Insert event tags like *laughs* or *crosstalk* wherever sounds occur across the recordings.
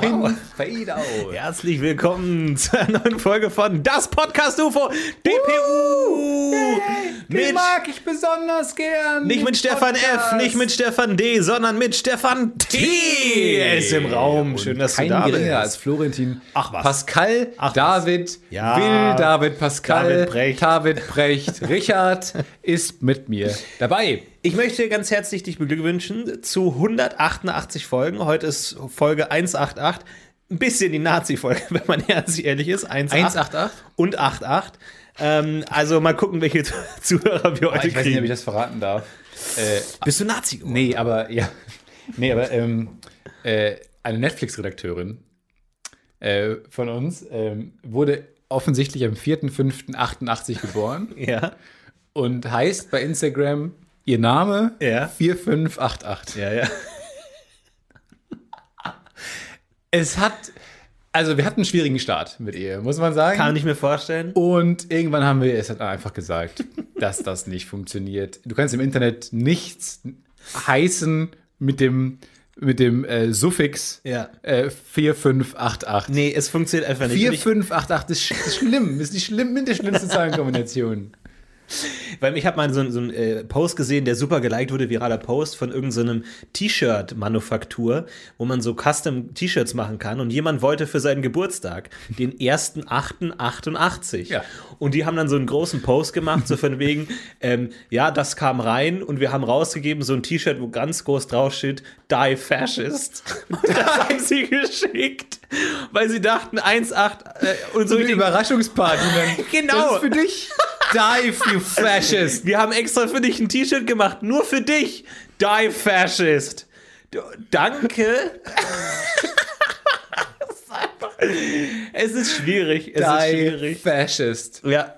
Ein Fade-Out. Herzlich willkommen zu einer neuen Folge von Das Podcast UFO DPU. Den mag ich besonders gern. nicht mit Stefan F., Podcast. nicht mit Stefan D., sondern mit Stefan T. Er ist im Raum. Und Schön, dass du da geringer als bist. Florentin. Ach was. Pascal, Ach was. David, Ja. Will, David, Pascal, David Brecht. David Brecht, *laughs* Richard ist mit mir dabei. Ich möchte ganz herzlich dich beglückwünschen zu 188 Folgen. Heute ist Folge 188. Ein bisschen die Nazi-Folge, *laughs* wenn man ehrlich ist. 188 188? und 88. Ähm, also mal gucken, welche *laughs* Zuhörer wir heute Ich weiß nicht, ob ich kriegen. das verraten darf. Äh, Bist du Nazi geworden? nee, aber ja. Nee, aber ähm, äh, eine Netflix-Redakteurin äh, von uns ähm, wurde offensichtlich am 4.5.88 geboren *laughs* Ja. und heißt bei Instagram ihr Name Ja. 4588. Ja, ja. Es hat, also wir hatten einen schwierigen Start mit ihr, muss man sagen. Kann ich mir vorstellen. Und irgendwann haben wir es hat einfach gesagt, *laughs* dass das nicht funktioniert. Du kannst im Internet nichts heißen mit dem, mit dem äh, Suffix Ja. äh, 4588. Nee, es funktioniert einfach nicht. Und ich, 4588 ist, sch- ist schlimm, ist die, schlimm, mit der schlimmste *laughs* Zahlenkombination. *laughs* weil ich habe mal so, so einen äh, Post gesehen, der super geliked wurde, viraler Post von irgendeinem T-Shirt-Manufaktur, wo man so Custom-T-Shirts machen kann. Und jemand wollte für seinen Geburtstag den 1.8.88. Ja. Und die haben dann so einen großen Post gemacht, so von wegen, *laughs* ähm, ja, das kam rein und wir haben rausgegeben so ein T-Shirt, wo ganz groß draufsteht, Die Fascist. *laughs* Und das haben sie geschickt, weil sie dachten 1,8 äh, und so eine Überraschungsparty. Genau. Das ist für dich. Dive, you fascist. Wir haben extra für dich ein T-Shirt gemacht, nur für dich. Die Fascist. Du, danke. Es ist einfach- es ist schwierig. Es ist Die schwierig. fascist. Ja.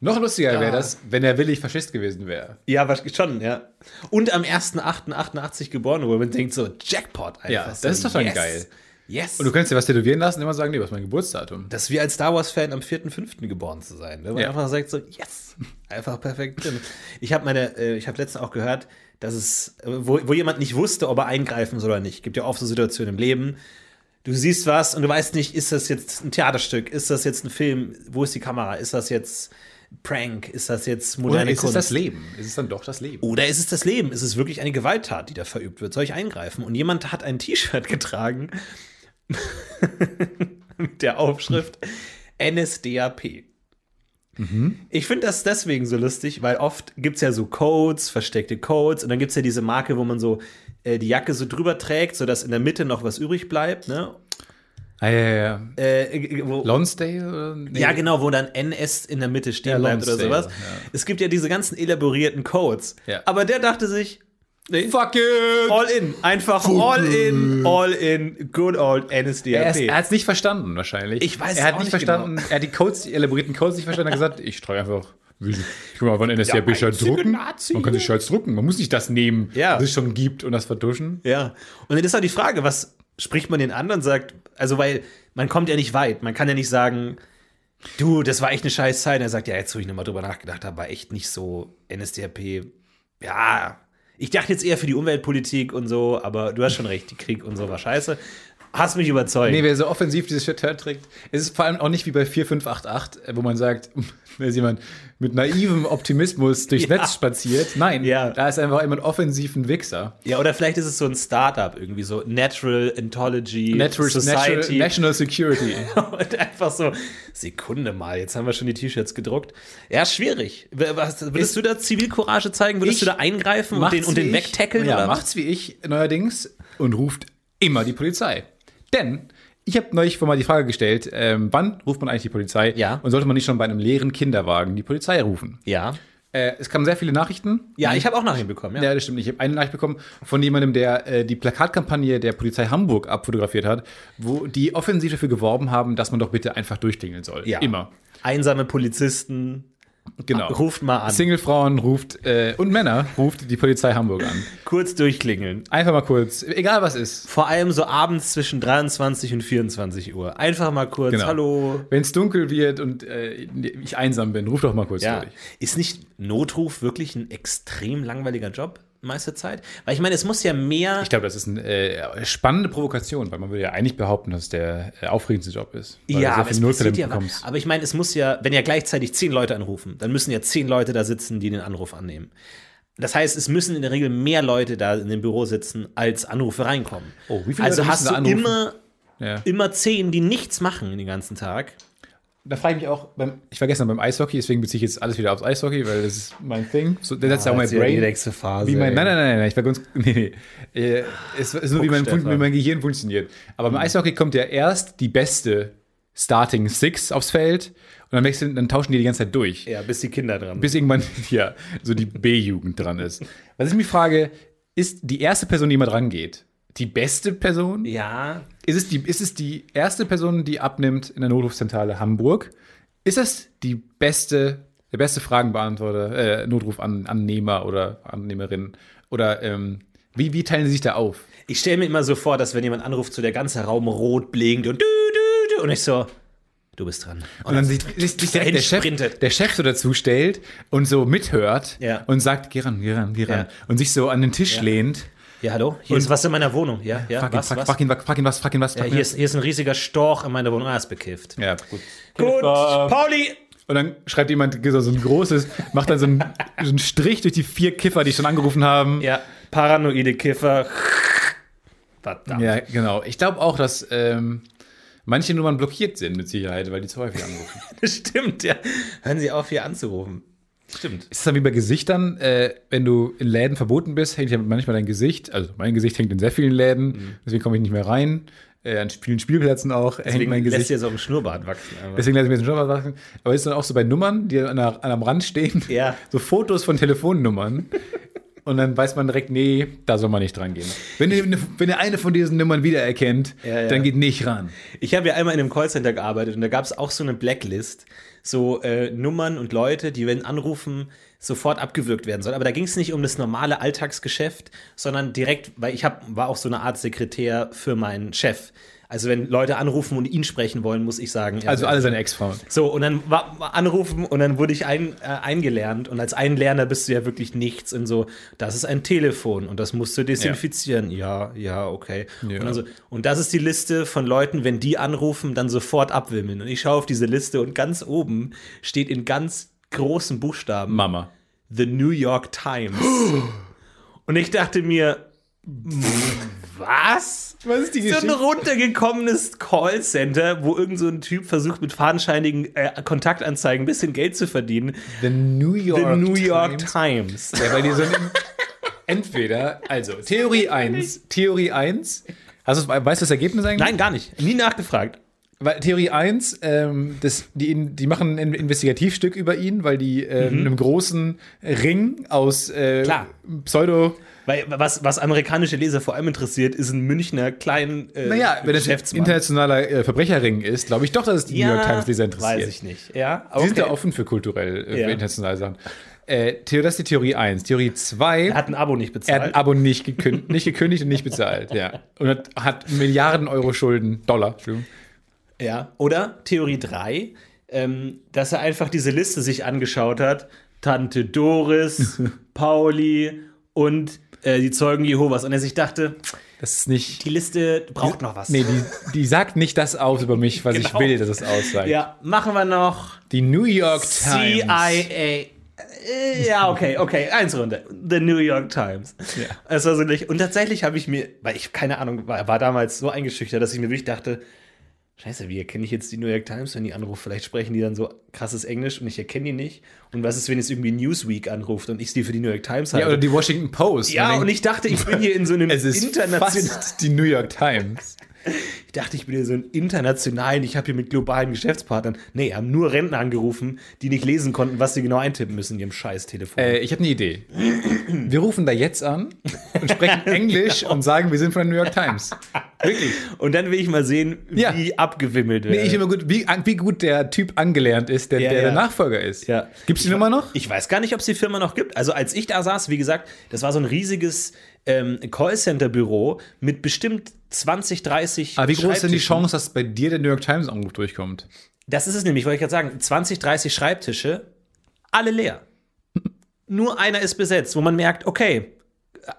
Noch lustiger wäre das, wenn er willig Faschist gewesen wäre. Ja, was- schon, ja. Und am 1.8.88 geboren, wo man denkt so, Jackpot einfach. Ja, das ist doch schon geil. Yes. Und du kannst dir was tätowieren lassen und immer sagen, nee, was ist mein Geburtsdatum? das ist wie als Star Wars-Fan am 4.5. geboren zu sein. Ne? Man Ja. einfach sagt so, yes, einfach perfekt drin. Ich habe meine, äh, ich habe letztens auch gehört, dass es, äh, wo, wo jemand nicht wusste, ob er eingreifen soll oder nicht. Gibt ja oft so Situationen im Leben. Du siehst was und du weißt nicht, ist das jetzt ein Theaterstück, ist das jetzt ein Film, wo ist die Kamera, ist das jetzt Prank, ist das jetzt Oder moderne ist es Kunst? das Leben? Ist es dann doch das Leben? Oder ist es das Leben? Ist es wirklich eine Gewalttat, die da verübt wird? Soll ich eingreifen? Und jemand hat ein T-Shirt *laughs* getragen *laughs* mit der Aufschrift NSDAP. Ich finde das deswegen so lustig, weil oft gibt es ja so Codes, versteckte Codes und dann gibt es ja diese Marke, wo man so äh, die Jacke so drüber trägt, sodass in der Mitte noch was übrig bleibt. Ne? Ah, ja, ja, ja. Äh, wo, Lonsdale? Oder? Nee. ja, genau, wo dann NS in der Mitte stehen Ja, bleibt oder Lonsdale, sowas. ja. Es gibt ja diese ganzen elaborierten Codes. Ja. Aber der dachte sich, nee, Fuck it! All in. Einfach all in, all in, good old NSDAP. Er, ist- er hat es nicht verstanden, wahrscheinlich. Ich weiß Er hat auch nicht nicht verstanden, er hat die Codes, die elaborierten Codes nicht verstanden. Er hat gesagt, ich streue einfach. Ich kann mal von NSDAP einzige drucken. Nazi. Man kann die Shirts drucken. Man muss nicht das nehmen, Ja. was es schon gibt und das vertuschen. ja. Und dann ist auch die Frage, was spricht man den an und sagt, also weil man kommt ja nicht weit. Man kann ja nicht sagen, du, das war echt eine scheiß Zeit. Und er sagt, ja, jetzt, wo ich nochmal drüber nachgedacht habe, war echt nicht so NSDAP. Ja, ich dachte jetzt eher für die Umweltpolitik und so, aber du hast schon recht, die Krieg und so war scheiße. Hast mich überzeugt. Nee, wer so offensiv dieses Shirt trägt, es ist vor allem auch nicht wie bei 4588, äh, wo man sagt, *laughs* wenn jemand mit naivem Optimismus *laughs* durchs Ja. Netz spaziert. Nein, Ja. da ist einfach jemand offensiven Wichser. Ja, oder vielleicht ist es so ein Startup irgendwie, so Natural Entology Natural, Society. Natural, National Security. *laughs* Und einfach so, Sekunde mal, jetzt haben wir schon die T-Shirts gedruckt. Ja, schwierig. Was, würdest Ist- du da Zivilcourage zeigen? Würdest Ich- du da eingreifen und den, und den ich- wegtackeln? Ja, oder macht's wie ich neuerdings und ruft immer die Polizei. Denn ich habe neulich vor mal die Frage gestellt, ähm, wann ruft man eigentlich die Polizei? Ja. Und sollte man nicht schon bei einem leeren Kinderwagen die Polizei rufen? Ja. Äh, es kamen sehr viele Nachrichten. Ja, ich habe auch Nachrichten bekommen, ja. Ja, das stimmt. Ich habe eine Nachricht bekommen von jemandem, der äh, die Plakatkampagne der Polizei Hamburg abfotografiert hat, wo die offensiv dafür geworben haben, dass man doch bitte einfach durchklingeln soll. Ja. Immer. Einsame Polizisten, Genau. ruft mal an. Singlefrauen ruft äh, und Männer ruft die Polizei Hamburg an. Kurz durchklingeln. Einfach mal kurz, egal was ist. Vor allem so abends zwischen 23 und 24 Uhr. Einfach mal kurz, Genau. hallo. Wenn es dunkel wird und äh, ich einsam bin, ruf doch mal kurz Ja. durch. Ist nicht Notruf wirklich ein extrem langweiliger Job? Meiste Zeit? Weil ich meine, es muss ja mehr. Ich glaube, das ist eine äh, spannende Provokation, weil man würde ja eigentlich behaupten, dass der äh, aufregendste Job ist. Ja, du aber, es passiert ja, aber ich meine, es muss ja, wenn ja gleichzeitig zehn Leute anrufen, dann müssen ja zehn Leute da sitzen, die den Anruf annehmen. Das heißt, es müssen in der Regel mehr Leute da in dem Büro sitzen, als Anrufe reinkommen. Oh, wie viele also Leute hast du anrufen? immer, Ja. immer zehn, die nichts machen den ganzen Tag. Da frage ich mich auch, beim, ich war gestern beim Eishockey, deswegen beziehe ich jetzt alles wieder aufs Eishockey, weil das ist mein Thing. So, das ist ja auch mein Brain. nächste Phase. Wie mein, nein, nein, nein, nein, ich war ganz. *laughs* Nee, nee. Äh, Es ist nur, wie mein, wie mein Gehirn funktioniert. Aber beim Eishockey kommt ja erst die beste Starting Six aufs Feld und dann, wechseln, dann tauschen die die ganze Zeit durch. Ja, bis die Kinder dran. Bis irgendwann *laughs* ja, so die B-Jugend dran ist. Was ich mich frage, ist die erste Person, die immer dran geht, die beste Person? ja, Ist es, die, ist es die erste Person, die abnimmt in der Notrufzentrale Hamburg? Ist das die beste, der beste Fragenbeantworter, äh, Notrufannehmer oder Annehmerin? Oder ähm, wie, wie teilen sie sich da auf? ich stelle mir immer so vor, dass wenn jemand anruft, so der ganze Raum rot blinkt und du, du, du, und ich so, du bist dran. Und dann sich, sich, sich direkt der Chef, der Chef so dazu stellt und so mithört Ja. und sagt, geh ran, geh ran, geh ran. Ja. Und sich so an den Tisch Ja. lehnt. Ja, hallo? Hier Und- ist was in meiner Wohnung. Ja, ja, Frag ihn, was, frag, was? frag ihn, was, frag ihn was, frag ihn was. Ja, frag ihn hier, ist, hier ist ein riesiger Storch in meiner Wohnung. Ah, ist bekifft. ja, gut. Gut, Pauli! Und dann schreibt jemand so so ein großes, macht dann so einen, so einen Strich durch die vier Kiffer, die schon angerufen haben. Ja, paranoide Kiffer. Verdammt. Ja, genau. Ich glaube auch, dass ähm, manche Nummern blockiert sind mit Sicherheit, weil die zu häufig anrufen. *laughs* Das stimmt, ja. Hören Sie auf, hier anzurufen. Stimmt. Ist es dann wie bei Gesichtern, äh, wenn du in Läden verboten bist, hängt ja manchmal dein Gesicht, also mein Gesicht hängt in sehr vielen Läden, deswegen komme ich nicht mehr rein. Äh, an vielen Spielplätzen auch hängt Deswegen mein lässt Gesicht. ihr so einen Schnurrbart wachsen. Aber. Deswegen lasse ich mir jetzt einen Job wachsen. Aber ist dann auch so bei Nummern, die an, der, an am Rand stehen, Ja. *laughs* so Fotos von Telefonnummern. Und dann weiß man direkt, nee, da soll man nicht dran gehen. Wenn ihr, eine- wenn ihr eine von diesen Nummern wiedererkennt, Ja, ja. dann geht nicht ran. Ich habe ja einmal in einem Callcenter gearbeitet und da gab es auch so eine Blacklist, so äh, Nummern und Leute, die, wenn anrufen, sofort abgewürgt werden sollen. Aber da ging es nicht um das normale Alltagsgeschäft, sondern direkt, weil ich hab, war auch so eine Art Sekretär für meinen Chef. Also wenn Leute anrufen und ihn sprechen wollen, muss ich sagen. ja, Also alle seine Ex-Frauen. So, und dann war, anrufen und dann wurde ich ein, äh, eingelernt. Und als Einlerner bist du ja wirklich nichts in so, das ist ein Telefon und das musst du desinfizieren. Ja, ja, okay. Ja. Und, so, und das ist die Liste von Leuten, wenn die anrufen, dann sofort abwimmeln. Und ich schaue auf diese Liste und ganz oben steht in ganz großen Buchstaben Mama. The New York Times. *gasps* und ich dachte mir, *laughs* was? Was ist die So ein runtergekommenes Callcenter, wo irgend so ein Typ versucht, mit fadenscheinigen äh, Kontaktanzeigen ein bisschen Geld zu verdienen. The New The York, New York Times. Times. Ja, weil die so entweder, also Theorie 1, Theorie 1. Hast du, weißt du das Ergebnis eigentlich? Nein, gar nicht. Nie nachgefragt. Weil Theorie 1, ähm, das, die, die machen ein Investigativstück über ihn, weil die äh, in einem großen Ring aus äh. Pseudo. Weil was, was amerikanische Leser vor allem interessiert, ist ein Münchner kleinen äh, Naja, wenn das ein internationaler äh, Verbrecherring ist, glaube ich doch, dass es die New York Times Leser interessiert. Weiß ich nicht. Ja, Die sind okay. ja offen für kulturell, äh, Ja. für internationale Sachen. Äh, das ist die Theorie 1. Theorie 2. Er hat ein Abo nicht Er bezahlt. hat ein Abo nicht, gekün *laughs* nicht gekündigt und nicht bezahlt, ja. Und hat, hat Milliarden Euro Schulden, Dollar, Entschuldigung. Ja. Oder Theorie 3, ähm, dass er einfach diese Liste sich angeschaut hat. Tante Doris, *laughs* Pauli und äh, die Zeugen Jehovas. Und er sich dachte, Das ist nicht. die Liste braucht noch was. Nee, die, die sagt nicht das aus über mich, was ich Genau. will, dass es aussagt. Ja, machen wir noch Die New York Times. CIA. Äh, Ja, okay, okay, eins runter. The New York Times. Ja. Es war so nicht. Und tatsächlich habe ich mir, weil ich keine Ahnung, war, war damals so eingeschüchtert, dass ich mir wirklich dachte, Scheiße, wie erkenne ich jetzt die New York Times, wenn die anruft? Vielleicht sprechen die dann so krasses Englisch und ich erkenne die nicht. Und was ist, wenn jetzt irgendwie Newsweek anruft und ich die für die New York Times halte? Ja, oder die Washington Post. Ja, und ich dachte, ich bin hier in so einem *laughs* es ist internationalen. fast die New York Times. *laughs* Ich dachte, ich bin hier so ein internationalen, ich habe hier mit globalen Geschäftspartnern. Nee, haben nur Rentner angerufen, die nicht lesen konnten, was sie genau eintippen müssen in ihrem scheiß Telefon. Äh, ich habe eine Idee. Wir rufen da jetzt an und sprechen *laughs* Englisch und sagen, wir sind von der New York Times. Wirklich. Und dann will ich mal sehen, Ja. wie abgewimmelt wird. Nee, ich mal gut, wie, wie gut der Typ angelernt ist, der, Ja, der, ja. der Nachfolger ist. Ja. Gibt's die Nummer noch? Ich weiß gar nicht, ob es die Firma noch gibt. Also als ich da saß, wie gesagt, das war so ein riesiges ähm, Callcenter-Büro mit bestimmt 20, 30 Aber wie groß ist denn die. Chance, dass bei dir der New York Times Anruf durchkommt? Das ist es nämlich, wollte ich gerade sagen. 20, 30 Schreibtische, alle leer. *laughs* Nur einer ist besetzt, wo man merkt, okay,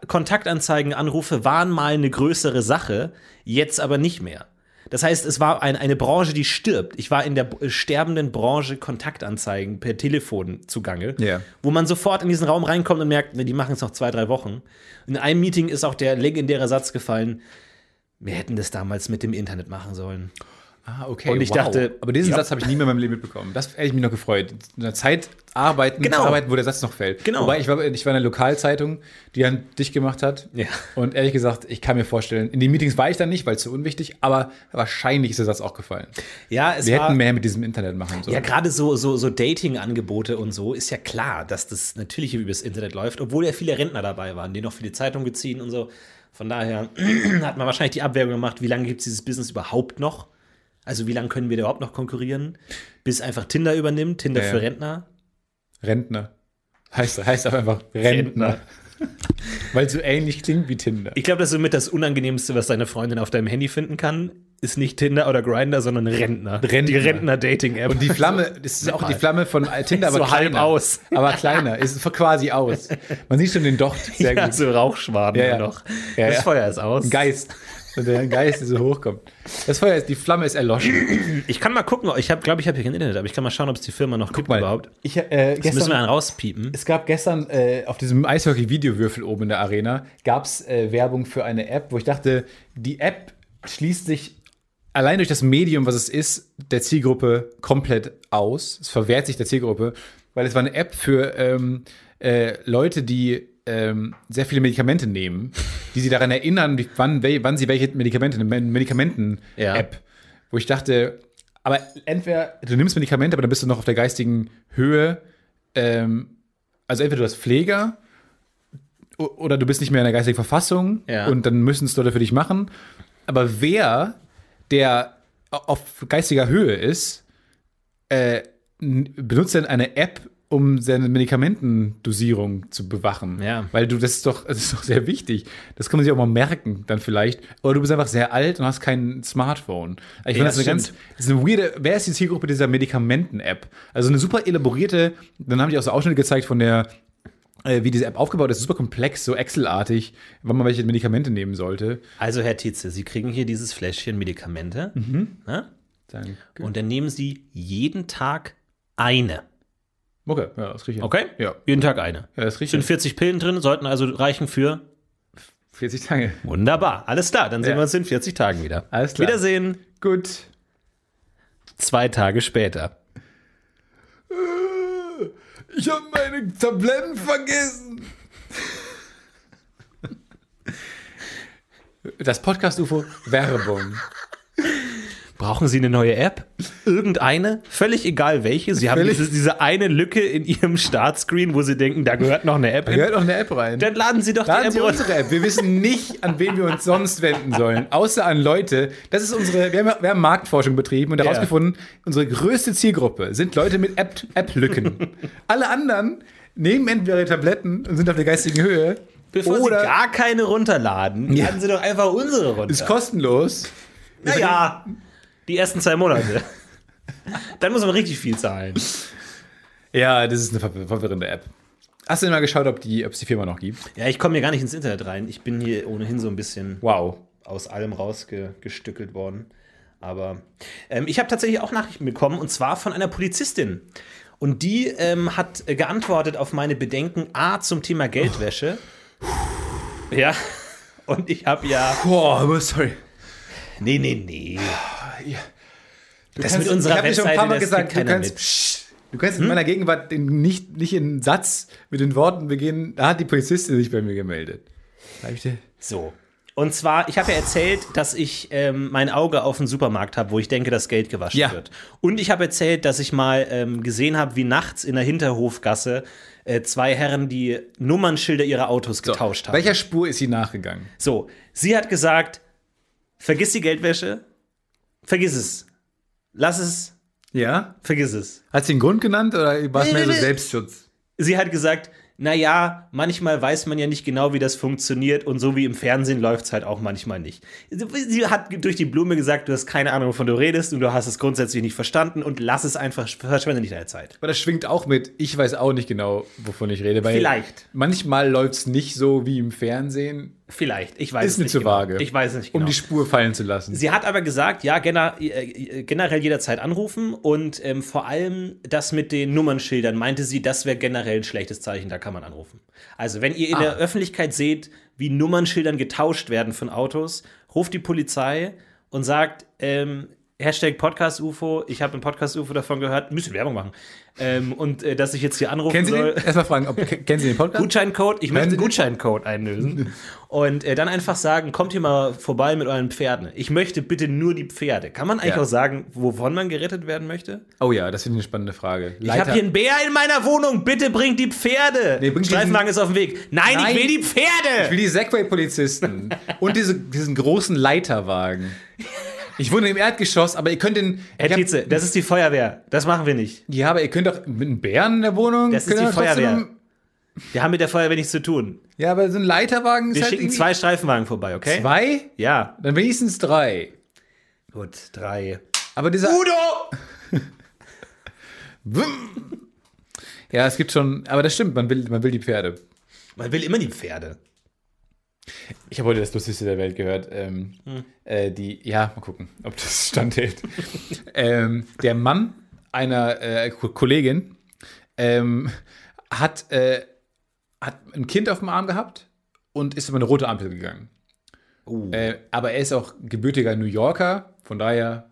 Kontaktanzeigen, Anrufe waren mal eine größere Sache, jetzt aber nicht mehr. Das heißt, es war ein, eine Branche, die stirbt. Ich war in der sterbenden Branche Kontaktanzeigen per Telefon zugange, Ja. wo man sofort in diesen Raum reinkommt und merkt, die machen es noch zwei, drei Wochen. In einem Meeting ist auch der legendäre Satz gefallen, wir hätten das damals mit dem Internet machen sollen. Ah, okay. Und ich dachte, aber diesen ja. Satz habe ich nie mehr in meinem Leben mitbekommen. Das hätte ich mich noch gefreut. In einer Zeit arbeiten, Genau. zu arbeiten, wo der Satz noch fällt. Genau. Wobei ich war, ich war in einer Lokalzeitung, die dann dicht gemacht hat. Ja. Und ehrlich gesagt, ich kann mir vorstellen, in den Meetings war ich dann nicht, weil es so unwichtig, aber wahrscheinlich ist der Satz auch gefallen. Ja, es Wir war, hätten mehr mit diesem Internet machen sollen. Ja, gerade so, so, so Dating-Angebote und so ist ja klar, dass das natürlich übers Internet läuft, obwohl ja viele Rentner dabei waren, die noch für die Zeitung beziehen und so. Von daher *clears throat* hat man wahrscheinlich die Abwägung gemacht, wie lange gibt es dieses Business überhaupt noch? Also wie lange können wir da überhaupt noch konkurrieren? Bis einfach Tinder übernimmt, Tinder Ja, ja. für Rentner. Rentner. Heißt, heißt aber einfach Rentner. Weil es so ähnlich klingt wie Tinder. Ich glaube, das ist somit das Unangenehmste, was deine Freundin auf deinem Handy finden kann, ist nicht Tinder oder Grinder, sondern Rentner. Rentner. Die Rentner-Dating-App. Und die Flamme, das ist *laughs* auch die Flamme von Tinder, aber So halb kleiner. aus. Aber kleiner, *laughs* ist quasi aus. Man sieht schon den Docht sehr ja, gut. so Rauchschwaden Ja, ja. noch. Ja, das. Feuer ist aus. Geist. Und der Geist, der so hochkommt. Das Feuer ist, die Flamme ist erloschen. Ich kann mal gucken, ich glaube ich, habe hier kein Internet, aber ich kann mal schauen, ob es die Firma noch gibt überhaupt. Ich, äh, Jetzt müssen wir gestern, einen rauspiepen. es gab gestern äh, auf diesem Eishockey-Videowürfel oben in der Arena, gab es äh, Werbung für eine App, wo ich dachte, die App schließt sich allein durch das Medium, was es ist, der Zielgruppe komplett aus. Es verwehrt sich der Zielgruppe, weil es war eine App für ähm, äh, Leute, die ähm, sehr viele Medikamente nehmen, die sie daran erinnern, wie, wann, wann sie welche Medikamente, eine Medikamenten-App, Ja. wo ich dachte, aber entweder du nimmst Medikamente, aber dann bist du noch auf der geistigen Höhe, ähm, also entweder du hast Pfleger oder du bist nicht mehr in der geistigen Verfassung Ja. und dann müssen es Leute für dich machen. Aber wer, der auf geistiger Höhe ist, äh, benutzt denn eine App, um seine Medikamentendosierung zu bewachen? Ja. Weil du, das ist doch, das ist doch sehr wichtig. Das kann man sich auch mal merken, dann vielleicht. Oder du bist einfach sehr alt und hast kein Smartphone. Ich finde Ja, das eine stimmt. ganz, das ist eine weirde, wer ist die Zielgruppe dieser Medikamenten-App? Also eine super elaborierte, dann haben die auch so Ausschnitte gezeigt von der, äh, wie diese App aufgebaut ist, super komplex, so Excel-artig, wann man welche Medikamente nehmen sollte. Also, Herr Tietze, Sie kriegen hier dieses Fläschchen Medikamente. Mhm. Ne? Danke. Und dann nehmen Sie jeden Tag eine. Okay, ja, das kriege ich. hin. Okay? Ja. Jeden Tag eine. Ja, das kriege ich. Sind hin. 40 Pillen drin, sollten also reichen für 40 Tage. wunderbar. Alles klar, dann sehen Ja. wir uns in 40 Tagen wieder. Alles klar. Wiedersehen. Gut. Zwei Tage später. Ich habe meine Tabletten vergessen. Das Podcast-UFO Werbung. Brauchen Sie eine neue App? Irgendeine? Völlig egal welche. Sie haben diese, diese eine Lücke in Ihrem Startscreen, wo Sie denken, da gehört noch eine App Da hin. gehört noch eine App rein. Dann laden Sie doch Laden die Sie App runter. unsere App. Wir wissen nicht, an wen wir uns sonst wenden sollen, außer an Leute. Das ist unsere. Wir haben, wir haben Marktforschung betrieben und herausgefunden, unsere größte Zielgruppe sind Leute mit App- App-Lücken. Alle anderen nehmen entweder ihre Tabletten und sind auf der geistigen Höhe. Bevor oder Sie gar keine runterladen, Ja. laden Sie doch einfach unsere runter. ist kostenlos. Naja, die ersten zwei Monate. *laughs* Dann muss man richtig viel zahlen. Ja, das ist eine verwir- verwirrende App. Hast du denn mal geschaut, ob die, ob es die Firma noch gibt? Ja, ich komme hier gar nicht ins Internet rein. Ich bin hier ohnehin so ein bisschen Wow. aus allem rausgestückelt worden. Aber ähm, ich habe tatsächlich auch Nachrichten bekommen und zwar von einer Polizistin. Und die ähm, hat geantwortet auf meine Bedenken A zum Thema Geldwäsche. *laughs* Ja. Und ich habe ja. Boah, sorry. Nee, nee, nee. Du Das mit unserer ich dir schon ein Webseite, paar Mal gesagt, du kannst, mit. Psst. du kannst in meiner Gegenwart den nicht, nicht in einen Satz mit den Worten beginnen, da hat die Polizistin sich bei mir gemeldet. So. Und zwar, ich habe ja erzählt, dass ich ähm, mein Auge auf den Supermarkt habe, wo ich denke, dass Geld gewaschen Ja. wird. Und ich habe erzählt, dass ich mal ähm, gesehen habe, wie nachts in der Hinterhofgasse äh, zwei Herren die Nummernschilder ihrer Autos getauscht haben. Welcher Spur ist sie nachgegangen? So, sie hat gesagt, vergiss die Geldwäsche, vergiss es. Lass es, Ja? vergiss es. Hat sie einen Grund genannt oder war es Nee, mehr nee, so. Selbstschutz? Sie hat gesagt, naja, manchmal weiß man ja nicht genau, wie das funktioniert und so wie im Fernsehen läuft es halt auch manchmal nicht. Sie hat durch die Blume gesagt, du hast keine Ahnung, wovon du redest und du hast es grundsätzlich nicht verstanden und lass es einfach, verschwende nicht deine Zeit. Aber das schwingt auch mit, ich weiß auch nicht genau, wovon ich rede. Weil Vielleicht. Manchmal läuft es nicht so wie im Fernsehen. Vielleicht, ich weiß Ist es mir nicht zu genau. vage. Ich weiß es nicht genau. Um die Spur fallen zu lassen. Sie hat aber gesagt, ja, gener äh, generell jederzeit anrufen und ähm, vor allem das mit den Nummernschildern meinte sie, das wäre generell ein schlechtes Zeichen, da kann man anrufen. Also, wenn ihr in Ah. der Öffentlichkeit seht, wie Nummernschildern getauscht werden von Autos, ruft die Polizei und sagt, ähm, Hashtag Podcast UFO, ich habe im Podcast UFO davon gehört, müssen Werbung machen. Ähm, und äh, dass ich jetzt hier anrufen kennen Sie soll. den? Erstmal fragen, ob, ke- kennen Sie den Podcast? Gutscheincode, ich möchte einen den? Gutscheincode einlösen. *laughs* Und äh, dann einfach sagen, kommt hier mal vorbei mit euren Pferden. Ich möchte bitte nur die Pferde. Kann man eigentlich Ja. auch sagen, wovon man gerettet werden möchte? Oh ja, das finde ich eine spannende Frage. Ich habe hier einen Bär in meiner Wohnung, bitte bringt die Pferde. Nee, bringt Streifenwagen ist auf dem Weg. Nein, Nein. ich will die Ich Pferde. will die Segway-Polizisten und diese, diesen großen Leiterwagen. *laughs* Ich wohne im Erdgeschoss, aber ihr könnt den. Herr Tietze, das ist die Feuerwehr. Das machen wir nicht. Ja, aber ihr könnt doch mit einem Bären in der Wohnung. Das ist die Feuerwehr. Wir haben mit der Feuerwehr nichts zu tun. Ja, aber so ein Leiterwagen ist Wir halt schicken irgendwie- zwei Streifenwagen vorbei, okay? Zwei? Ja. Dann wenigstens drei. Gut, drei. Aber dieser. Udo! *laughs* Ja, es gibt schon. Aber das stimmt, man will, man will die Pferde. Man will immer die Pferde. Ich habe heute das Lustigste der Welt gehört. Ähm, äh, die, ja, mal gucken, ob das standhält. *laughs* ähm, der Mann einer äh, Ko- Kollegin ähm, hat, äh, hat ein Kind auf dem Arm gehabt und ist über eine rote Ampel gegangen. Uh. Aber er ist auch gebürtiger New Yorker, von daher,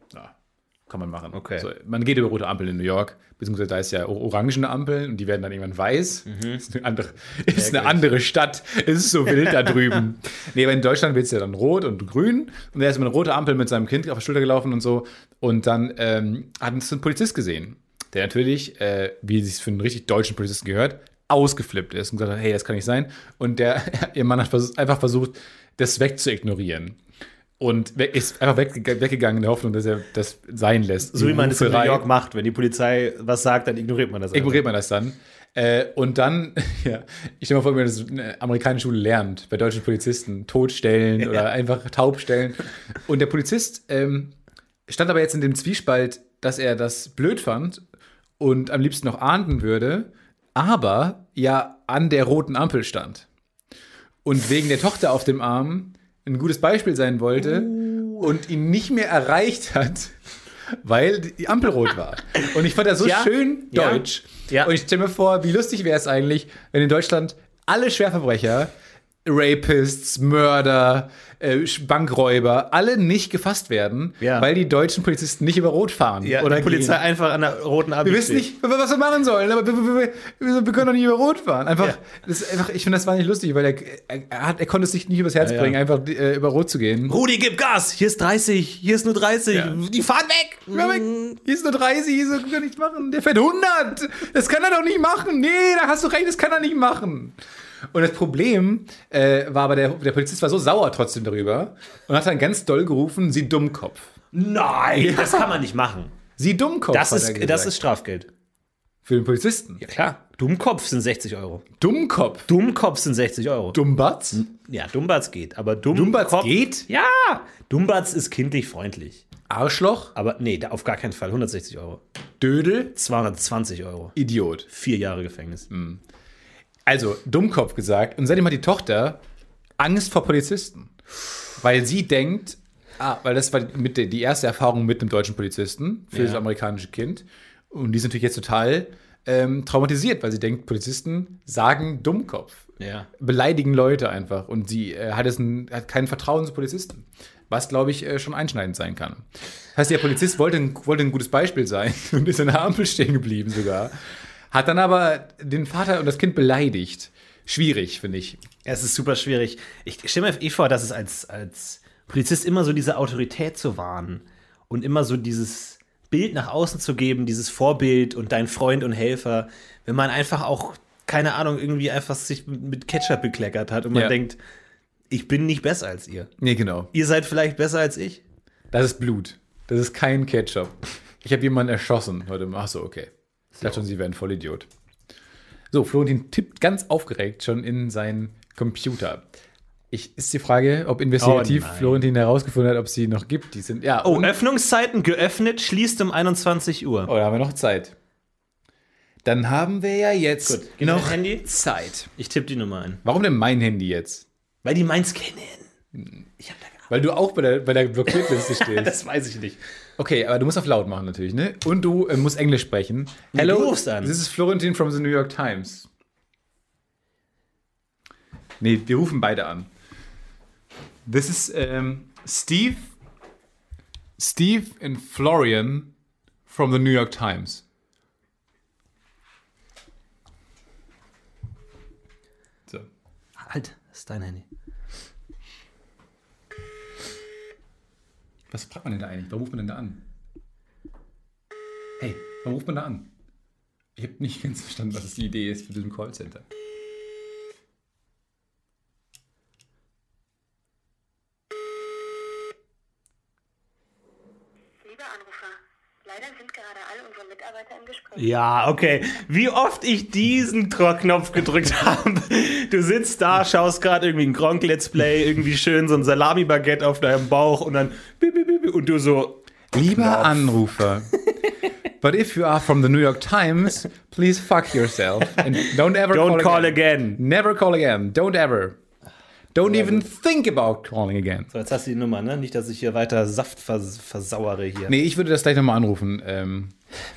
kann man machen. Okay. So, man geht über rote Ampeln in New York, beziehungsweise da ist ja or- orangene Ampeln und die werden dann irgendwann weiß. Ist eine andere, *laughs* ist eine andere Stadt. Es ist so wild da drüben. *laughs* Nee, aber in Deutschland wird es ja dann rot und grün und er ist über eine rote Ampel mit seinem Kind auf der Schulter gelaufen und so. Und dann ähm, hat uns ein Polizist gesehen, der natürlich, äh, wie es für einen richtig deutschen Polizisten gehört, ausgeflippt ist und gesagt hat, hey, das kann nicht sein. Und der, *laughs* ihr Mann hat vers einfach versucht, das wegzuignorieren. Und ist einfach wegge weggegangen in der Hoffnung, dass er das sein lässt. So wie man es in New. York macht. Wenn die Polizei was sagt, dann ignoriert man das. einfach. Ignoriert man das dann. Äh, und dann, *laughs* ja, ich stelle mir vor, wie man das in der amerikanischen Schule lernt, bei deutschen Polizisten, totstellen *laughs* oder einfach taub stellen. Und der Polizist ähm, stand aber jetzt in dem Zwiespalt, dass er das blöd fand und am liebsten noch ahnden würde, aber ja an der roten Ampel stand. Und wegen der Tochter auf dem Arm ein gutes Beispiel sein wollte und ihn nicht mehr erreicht hat, weil die Ampel rot war. Und ich fand das so Ja. schön Ja. deutsch. Ja. Und ich stelle mir vor, wie lustig wäre es eigentlich, wenn in Deutschland alle Schwerverbrecher, Rapists, Mörder, äh, Bankräuber, alle nicht gefasst werden, Ja. weil die deutschen Polizisten nicht über Rot fahren. Ja, oder die Polizei gehen. einfach an der roten Ampel Wir wissen nicht, was wir machen sollen, aber wir, wir, wir, wir können doch nicht über Rot fahren. Einfach, Ja. das einfach ich finde, das war nicht lustig, weil er, er, er, hat, er konnte es sich nicht übers Herz bringen, einfach äh, über Rot zu gehen. Rudi, gib Gas! Hier ist 30, hier ist nur 30. Ja. Die fahren weg! Aber Hier ist nur 30, hier kann er nichts machen. Der fährt 100. Das kann er doch nicht machen. Nee, da hast du recht, das kann er nicht machen. Und das Problem äh, war aber, der, der Polizist war so sauer trotzdem darüber und hat dann ganz doll gerufen, sie Dummkopf. Nein, das kann man nicht machen. Sie Dummkopf. Das hat er ist, gesagt. das ist Strafgeld. für den Polizisten. Ja, klar. Dummkopf sind 60 Euro. Dummkopf. Dummkopf sind 60 Euro. Dummbatz? ja, Dummbatz geht. Aber Dummkopf. Dummbatz geht? Ja! Dummbatz ist kindlich freundlich. Arschloch? Aber nee, da auf gar keinen Fall. 160 Euro. Dödel? 220 Euro. Idiot. Vier Jahre Gefängnis. Also, Dummkopf gesagt. Und seitdem hat die Tochter Angst vor Polizisten. Weil sie denkt, ah, weil das war mit der, die erste Erfahrung mit einem deutschen Polizisten für Ja. das amerikanische Kind. Und die ist natürlich jetzt total ähm, traumatisiert, weil sie denkt, Polizisten sagen Dummkopf. Ja. Beleidigen Leute einfach. Und sie äh, hat, es ein, hat kein Vertrauen zu Polizisten. Was, glaube ich, äh, schon einschneidend sein kann. Das heißt, der Polizist wollte ein, wollte ein gutes Beispiel sein *laughs* und ist an der Ampel stehen geblieben sogar. Hat dann aber den Vater und das Kind beleidigt. Schwierig, finde ich. Es ist super schwierig. Ich stelle mir eh vor, dass es als, als Polizist immer so diese Autorität zu wahren und immer so dieses Bild nach außen zu geben, dieses Vorbild und dein Freund und Helfer, wenn man einfach auch, keine Ahnung, irgendwie einfach sich mit Ketchup bekleckert hat und man Ja. denkt, ich bin nicht besser als ihr. Nee, genau. Ihr seid vielleicht besser als ich. Das ist Blut. Das ist kein Ketchup. Ich habe jemanden erschossen heute. Ach so, okay. Ich dachte schon, sie wären Vollidiot. So, Florentin tippt ganz aufgeregt schon in seinen Computer. Ich, ist die Frage, ob investigativ Oh. Florentin herausgefunden hat, ob sie noch gibt. Die sind, ja, Oh, Öffnungszeiten geöffnet, schließt um 21 Uhr. oh, da haben wir noch Zeit. Dann haben wir ja jetzt Gut, noch. Zeit. Ich tippe die Nummer ein. Warum denn mein Handy jetzt? Weil die meins kennen. Ich hab da gearbeitet. Weil du auch bei der, bei der Blockiertliste *laughs* stehst. Das weiß ich nicht. Okay, aber du musst auf laut machen natürlich, ne? Und du äh, musst Englisch sprechen. Hello, du rufst an. this is Florentin from the New York Times. Nee, wir rufen beide an. This is ähm, Steve, Steve and Florian from the New York Times. So. Halt, das ist dein Handy. Was fragt man denn da eigentlich? Warum ruft man denn da an? Hey, warum ruft man da an? Ich habe nicht *laughs* ganz verstanden, was die Idee ist für diesen Callcenter. Lieber Anrufer, leider sind gerade alle unsere Mitarbeiter im Gespräch. Ja, okay. Wie oft ich diesen Knopf gedrückt *laughs* habe. Du sitzt da, schaust gerade irgendwie ein Gronk-Let's Play, irgendwie schön so ein Salami-Baguette auf deinem Bauch und dann und du so, Lieber Knopf. Anrufer, but if you are from the New York Times, please fuck yourself and don't ever don't call, call again. again. Never call again. Don't ever. Don't even think about calling again. So, jetzt hast du die Nummer, ne? Nicht, dass ich hier weiter Saft vers versauere hier. Nee, ich würde das gleich nochmal anrufen. Ähm,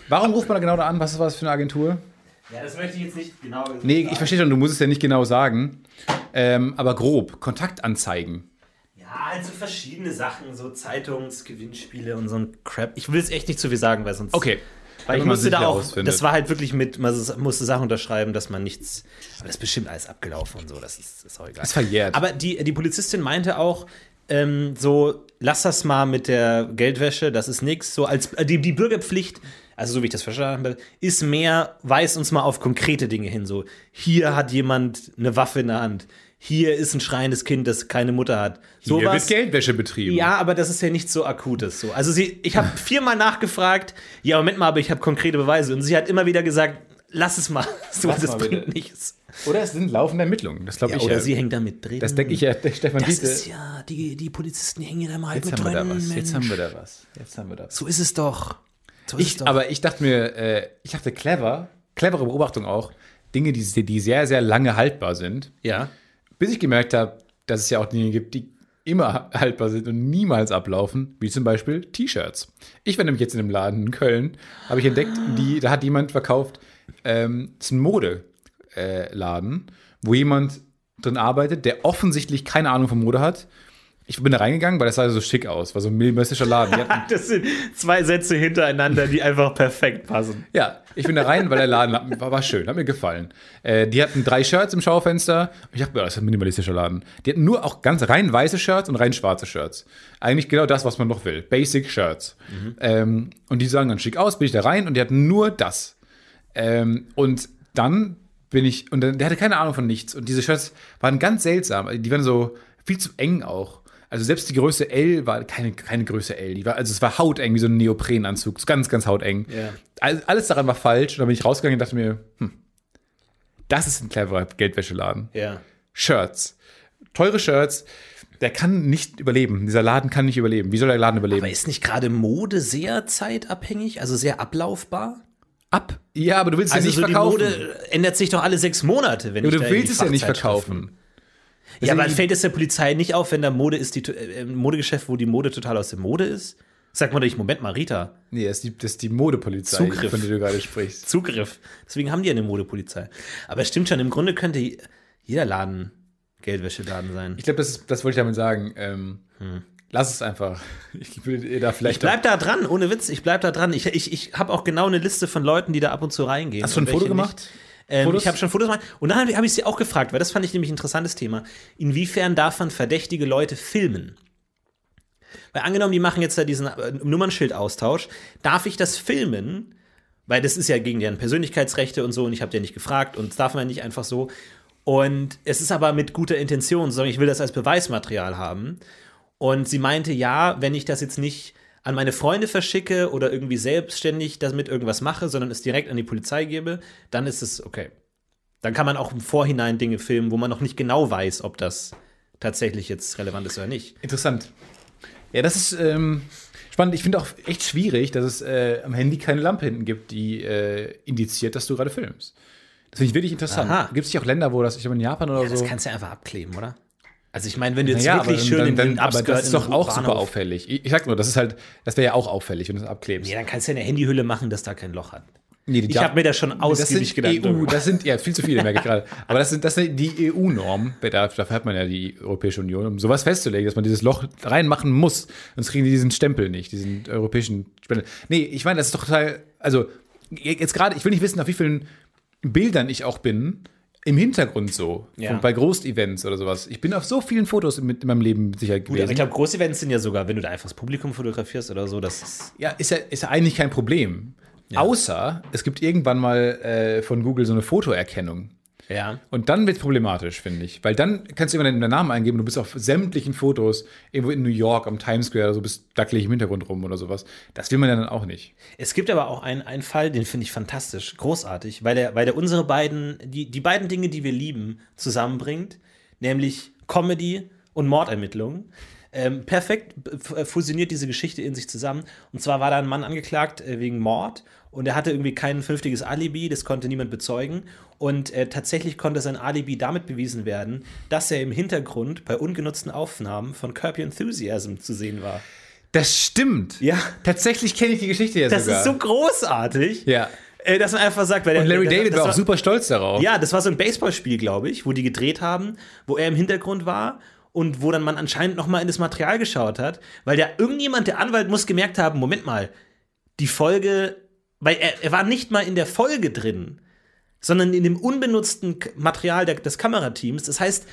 warum ruft man da genau da an? Was ist das für eine Agentur? Ja, das möchte ich jetzt nicht genau Nee, ich verstehe schon, du musst es ja nicht genau sagen. Ähm, aber grob, Kontaktanzeigen. Ja, also verschiedene Sachen, so Zeitungsgewinnspiele und so ein Crap. Ich will es echt nicht zu viel sagen, weil sonst. Okay. Weil ich man musste da auch, herausfindet. das war halt wirklich mit, man musste Sachen unterschreiben, dass man nichts, aber das ist bestimmt alles abgelaufen und so, das ist, ist auch egal. Ist verjährt. Aber die, die Polizistin meinte auch, ähm, so, lass das mal mit der Geldwäsche, das ist nichts. So als äh, die, die Bürgerpflicht, also so wie ich das verstanden habe, ist mehr, weist uns mal auf konkrete Dinge hin. So, hier hat jemand eine Waffe in der Hand. Hier ist ein schreiendes Kind, das keine Mutter hat. Hier wird Sowas. Geldwäsche betrieben. Ja, aber das ist ja nicht so akutes. So. Also sie, ich habe *laughs* viermal nachgefragt, ja, Moment mal, aber ich habe konkrete Beweise. Und sie hat immer wieder gesagt, lass es mal. *laughs* So, Lass das mal bringt bitte. nichts. Oder es sind laufende Ermittlungen. Das glaube Ja, ich. oder ja. sie hängt damit drin. das denke ich ja, Stefan Das Dietl. ist ja, die, die Polizisten hängen ja da mal halt Jetzt mit haben wir drin. da was. Jetzt haben wir da was. Jetzt haben wir da was. So ist es doch. So ist Ich, doch. aber ich dachte mir, äh, ich dachte clever, clevere Beobachtung auch, Dinge, die, die sehr, sehr lange haltbar sind, ja. Bis ich gemerkt habe, dass es ja auch Dinge gibt, die immer haltbar sind und niemals ablaufen, wie zum Beispiel T-Shirts. Ich war nämlich jetzt in einem Laden in Köln, habe ich entdeckt, die, da hat jemand verkauft, ähm, ist ein Modeladen, äh, wo jemand drin arbeitet, der offensichtlich keine Ahnung von Mode hat. Ich bin da reingegangen, weil das sah so schick aus, war so ein minimistischer Laden. *laughs* Das sind zwei Sätze hintereinander, die einfach perfekt passen. Ja, ich bin da rein, weil der Laden war, war schön, hat mir gefallen. Äh, die hatten drei Shirts im Schaufenster. Ich dachte, das ist ein minimalistischer Laden. Die hatten nur auch ganz rein weiße Shirts und rein schwarze Shirts. Eigentlich genau das, was man noch will. Basic Shirts. Ähm, und die sahen ganz schick aus, bin ich da rein und die hatten nur das. Ähm, und dann bin ich, und dann, der hatte keine Ahnung von nichts. Und diese Shirts waren ganz seltsam. Die waren so viel zu eng auch. Also selbst die Größe L war keine, keine Größe L. Die war, also es war hauteng, wie so ein Neoprenanzug. Ganz, ganz hauteng. Ja. All- Alles daran war falsch. Und dann bin ich rausgegangen und dachte mir, hm, das ist ein cleverer Geldwäscheladen. Ja. Shirts. Teure Shirts. Der kann nicht überleben. Dieser Laden kann nicht überleben. Wie soll der Laden überleben? Aber ist nicht gerade Mode sehr zeitabhängig, also sehr ablaufbar? Ab. Ja, aber du willst Also es ja so nicht die verkaufen. Mode ändert sich doch alle sechs Monate, wenn aber ich du willst die es ja nicht Fachzeitschriften- verkaufen. Ja, aber Deswegen- fällt es der Polizei nicht auf, wenn da Mode ist, die äh, Modegeschäft, wo die Mode total aus der Mode ist? Sagt man doch nicht, Moment mal, Rita, Nee, das ist die, das ist die Modepolizei, Zugriff. von der du gerade sprichst. Zugriff. Deswegen haben die ja eine Modepolizei. Aber es stimmt schon, im Grunde könnte jeder Laden Geldwäscheladen sein. Ich glaube, das, das wollte ich damit sagen. Ähm, Lass es einfach. Ich da vielleicht. Ich bleib da dran, ohne Witz, ich bleib da dran. Ich, ich, ich habe auch genau eine Liste von Leuten, die da ab und zu reingehen. Hast du ein Foto gemacht? Nicht. Ähm, ich habe schon Fotos gemacht. Und dann habe ich sie auch gefragt, weil das fand ich nämlich ein interessantes Thema. Inwiefern darf man verdächtige Leute filmen? Weil angenommen, die machen jetzt da diesen äh, Nummernschildaustausch, darf ich das filmen? Weil das ist ja gegen deren Persönlichkeitsrechte und so und ich habe ja nicht gefragt und das darf man nicht einfach so. Und es ist aber mit guter Intention, sondern ich will das als Beweismaterial haben. Und sie meinte, ja, wenn ich das jetzt nicht an meine Freunde verschicke oder irgendwie selbstständig damit irgendwas mache, sondern es direkt an die Polizei gebe, dann ist es okay. Dann kann man auch im Vorhinein Dinge filmen, wo man noch nicht genau weiß, ob das tatsächlich jetzt relevant ist oder nicht. Interessant. Ja, das ist ähm, spannend. Ich finde auch echt schwierig, dass es äh, am Handy keine Lampe hinten gibt, die äh, indiziert, dass du gerade filmst. Das finde ich wirklich interessant. Gibt es nicht auch Länder, wo das, ich glaube in Japan oder Ja, das so. kannst du ja einfach abkleben, oder? Also ich meine, wenn du jetzt Naja, wirklich schön dann, in dann, den aber das ist doch auch super auffällig. Ich, ich sag nur, das ist halt, das wäre ja auch auffällig, wenn du es abklebst. Ja, dann kannst du ja eine Handyhülle machen, dass da kein Loch hat. Nee, die Ich habe mir da schon das ausgiebig drüber EU, das sind ja viel zu viele, merke ich *laughs* gerade. Aber das sind, das sind die EU-Normen. Da- Dafür hat man ja die Europäische Union, um sowas festzulegen, dass man dieses Loch reinmachen muss. Sonst kriegen die diesen Stempel nicht, diesen europäischen Stempel. Nee, ich meine, das ist doch total, also jetzt gerade, ich will nicht wissen, auf wie vielen Bildern ich auch bin. Im Hintergrund so, Ja. bei Groß-Events oder sowas. Ich bin auf so vielen Fotos in, in meinem Leben sicher Gut, aber gewesen. ich glaube, Großevents sind ja sogar, wenn du da einfach das Publikum fotografierst oder so, das ist. Ja, ist ja, ist ja eigentlich kein Problem. Außer es gibt irgendwann mal äh, von Google so eine Fotoerkennung. Ja. Und dann wird es problematisch, finde ich. Weil dann kannst du immer deinen Namen eingeben, du bist auf sämtlichen Fotos irgendwo in New York am Times Square oder so, bist dackelig im Hintergrund rum oder sowas. Das will man ja dann auch nicht. Es gibt aber auch einen, einen Fall, den finde ich fantastisch, großartig, weil der, weil der unsere beiden, die, die beiden Dinge, die wir lieben, zusammenbringt, nämlich Comedy und Mordermittlungen. Ähm, perfekt äh, fusioniert diese Geschichte in sich zusammen. Und zwar war da ein Mann angeklagt äh, wegen Mord und er hatte irgendwie kein vernünftiges Alibi, das konnte niemand bezeugen. Und äh, tatsächlich konnte sein Alibi damit bewiesen werden, dass er im Hintergrund bei ungenutzten Aufnahmen von Your Enthusiasm zu sehen war. Das stimmt. Ja. Tatsächlich kenne ich die Geschichte ja Das sogar. ist so großartig. Ja. Äh, dass man einfach sagt, weil Und Larry der, David das war auch super stolz darauf. Ja, das war so ein Baseballspiel, glaube ich, wo die gedreht haben, wo er im Hintergrund war und wo dann man anscheinend noch mal in das Material geschaut hat, weil der irgendjemand, der Anwalt, muss gemerkt haben, Moment mal, die Folge, weil er, er war nicht mal in der Folge drin, sondern in dem unbenutzten Material der, des Kamerateams. Das heißt,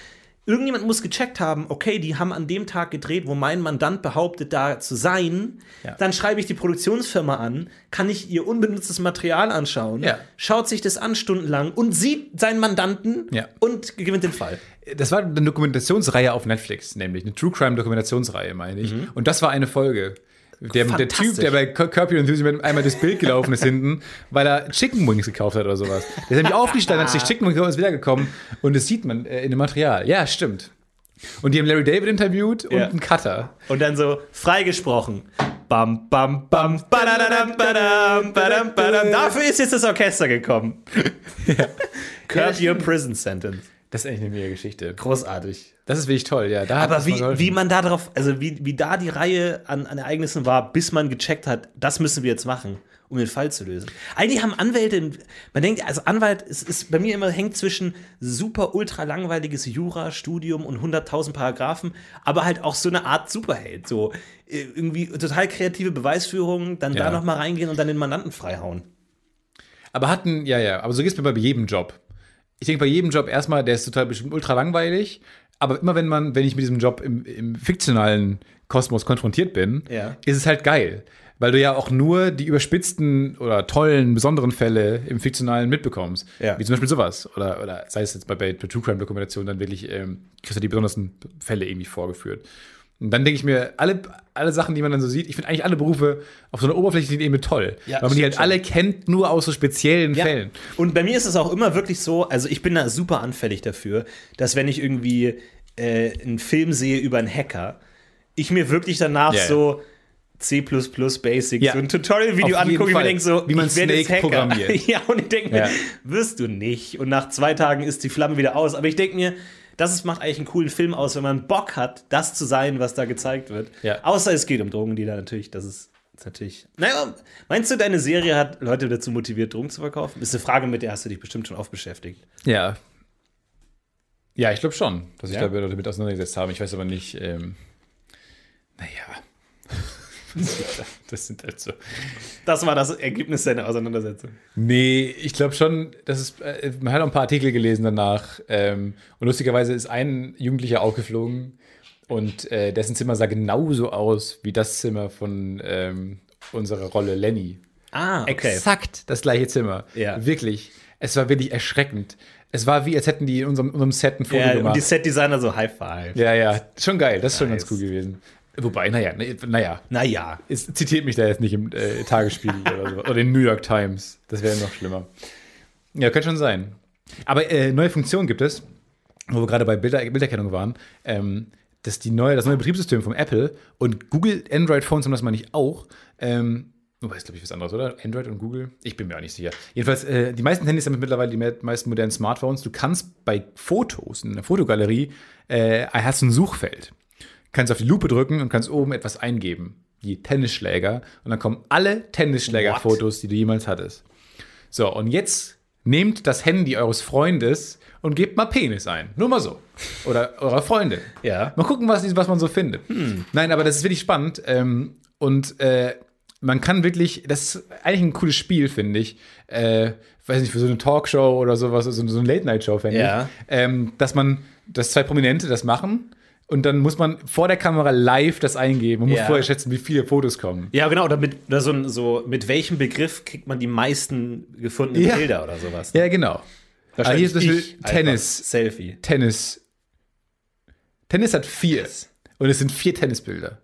irgendjemand muss gecheckt haben, okay, die haben an dem Tag gedreht, wo mein Mandant behauptet, da zu sein. Ja. Dann schreibe ich die Produktionsfirma an, kann ich ihr unbenutztes Material anschauen, Ja. schaut sich das an stundenlang und sieht seinen Mandanten Ja. und gewinnt den Fall. Das war eine Dokumentationsreihe auf Netflix, nämlich eine True Crime Dokumentationsreihe, meine ich. Und das war eine Folge. Der, der Typ, der bei Curb Your Enthusiasm einmal das Bild gelaufen ist hinten, weil er Chicken Wings gekauft hat oder sowas. Der ist nämlich aufgestanden, hat sich Chicken Wings gekauft und ist wiedergekommen. Und das sieht man äh, in dem Material. Ja, stimmt. Und die haben Larry David interviewt und Ja. einen Cutter. Und dann so freigesprochen. Bam, bam, bam, badadadam, badam, badam, badam. Dafür ist jetzt das Orchester gekommen. Curb Your Prison Sentence. Das ist eigentlich eine mega Geschichte. Großartig. Das ist wirklich toll, ja. Aber wie, wie man da drauf, also wie, wie da die Reihe an, an Ereignissen war, bis man gecheckt hat, das müssen wir jetzt machen, um den Fall zu lösen. Eigentlich haben Anwälte, man denkt, also Anwalt es ist bei mir immer hängt zwischen super ultra langweiliges Jura-Studium und 100.000 Paragraphen, aber halt auch so eine Art Superheld, so äh, irgendwie total kreative Beweisführung, dann Ja. da noch mal reingehen und dann den Mandanten freihauen. Aber hatten, ja, ja, aber so geht es mir bei jedem Job. Ich denke bei jedem Job erstmal, der ist total bestimmt ultra langweilig, aber immer wenn man, wenn ich mit diesem Job im, im fiktionalen Kosmos konfrontiert bin, Ja. ist es halt geil. Weil du ja auch nur die überspitzten oder tollen, besonderen Fälle im Fiktionalen mitbekommst. Ja. Wie zum Beispiel sowas. Oder, oder sei es jetzt bei, bei True Crime Dokumentation dann wirklich, ähm, kriegst du die besondersten Fälle irgendwie vorgeführt. Und dann denke ich mir, alle, alle Sachen, die man dann so sieht, ich finde eigentlich alle Berufe auf so einer oberflächlichen Ebene toll. Ja, weil man die halt stimmt alle kennt, nur aus so speziellen Ja. Fällen. Und bei mir ist es auch immer wirklich so, also ich bin da super anfällig dafür, dass wenn ich irgendwie äh, einen Film sehe über einen Hacker, ich mir wirklich danach Ja, so C Basics, Ja. so ein Tutorial-Video angucke und mir denke so, Wie man Snake Hacker. programmiert. *laughs* ja, und ich denke mir, wirst du nicht. Und nach zwei Tagen ist die Flamme wieder aus. Aber ich denke mir, das ist, macht eigentlich einen coolen Film aus, wenn man Bock hat, das zu sein, was da gezeigt wird. Ja. Außer es geht um Drogendealer natürlich, das ist, ist natürlich. Naja, meinst du, deine Serie hat Leute dazu motiviert, Drogen zu verkaufen? Ist eine Frage, mit der hast du dich bestimmt schon oft beschäftigt. Ja. Ja, ich glaube schon, dass ich Ja? da damit auseinandergesetzt habe. Ich weiß aber nicht, ähm, naja. *laughs* das sind halt so. Das war das Ergebnis deiner Auseinandersetzung. Nee, ich glaube schon, dass es, äh, man hat auch ein paar Artikel gelesen danach. Ähm, und lustigerweise ist ein Jugendlicher aufgeflogen und äh, dessen Zimmer sah genauso aus wie das Zimmer von ähm, unserer Rolle Lenny. Ah, okay. Exakt das gleiche Zimmer. Ja. Wirklich. Es war wirklich erschreckend. Es war wie, als hätten die in unserem, unserem Set ein Foto Ja, und gemacht. die Set-Designer so High Five. Ja, ja, schon geil. Das ist schon Nice. ganz cool gewesen. Wobei, naja, ne- naja, Naja. es zitiert mich da jetzt nicht im äh, Tagesspiegel *laughs* oder so. Oder in New York Times. Das wäre noch schlimmer. Ja, könnte schon sein. Aber äh, neue Funktionen gibt es, wo wir gerade bei Bilder, Bilderkennung waren. Ähm, dass die neue, das neue Betriebssystem von Apple und Google Android Phones haben das mal nicht auch. Ähm, Wobei ist, glaube ich, was anderes, oder? Android und Google? Ich bin mir auch nicht sicher. Jedenfalls, äh, die meisten Handys haben mittlerweile die me- meisten modernen Smartphones. Du kannst bei Fotos in der Fotogalerie, äh, hast ein Suchfeld. Kannst auf die Lupe drücken und kannst oben etwas eingeben, wie Tennisschläger. Und dann kommen alle Tennisschlägerfotos, die du jemals hattest. So, und jetzt nehmt das Handy eures Freundes und gebt mal Penis ein. Nur mal so. Oder eurer Freundin. Ja. Mal gucken, was, was man so findet. Nein, aber das ist wirklich spannend. Ähm, und äh, man kann wirklich, das ist eigentlich ein cooles Spiel, finde ich. Äh, weiß nicht, für so eine Talkshow oder sowas, so, so eine Late-Night-Show, finde Ja. ich. Ähm, dass man, dass zwei Prominente das machen und dann muss man vor der Kamera live das eingeben und muss Ja. vorher schätzen, wie viele Fotos kommen. Ja, genau, oder mit, oder so, so, mit welchem Begriff kriegt man die meisten gefundenen Ja. Bilder oder sowas? Ja, genau. Ah, hier ist ich einfach. Tennis. Selfie. Tennis. Tennis hat vier. Und es sind vier Tennisbilder.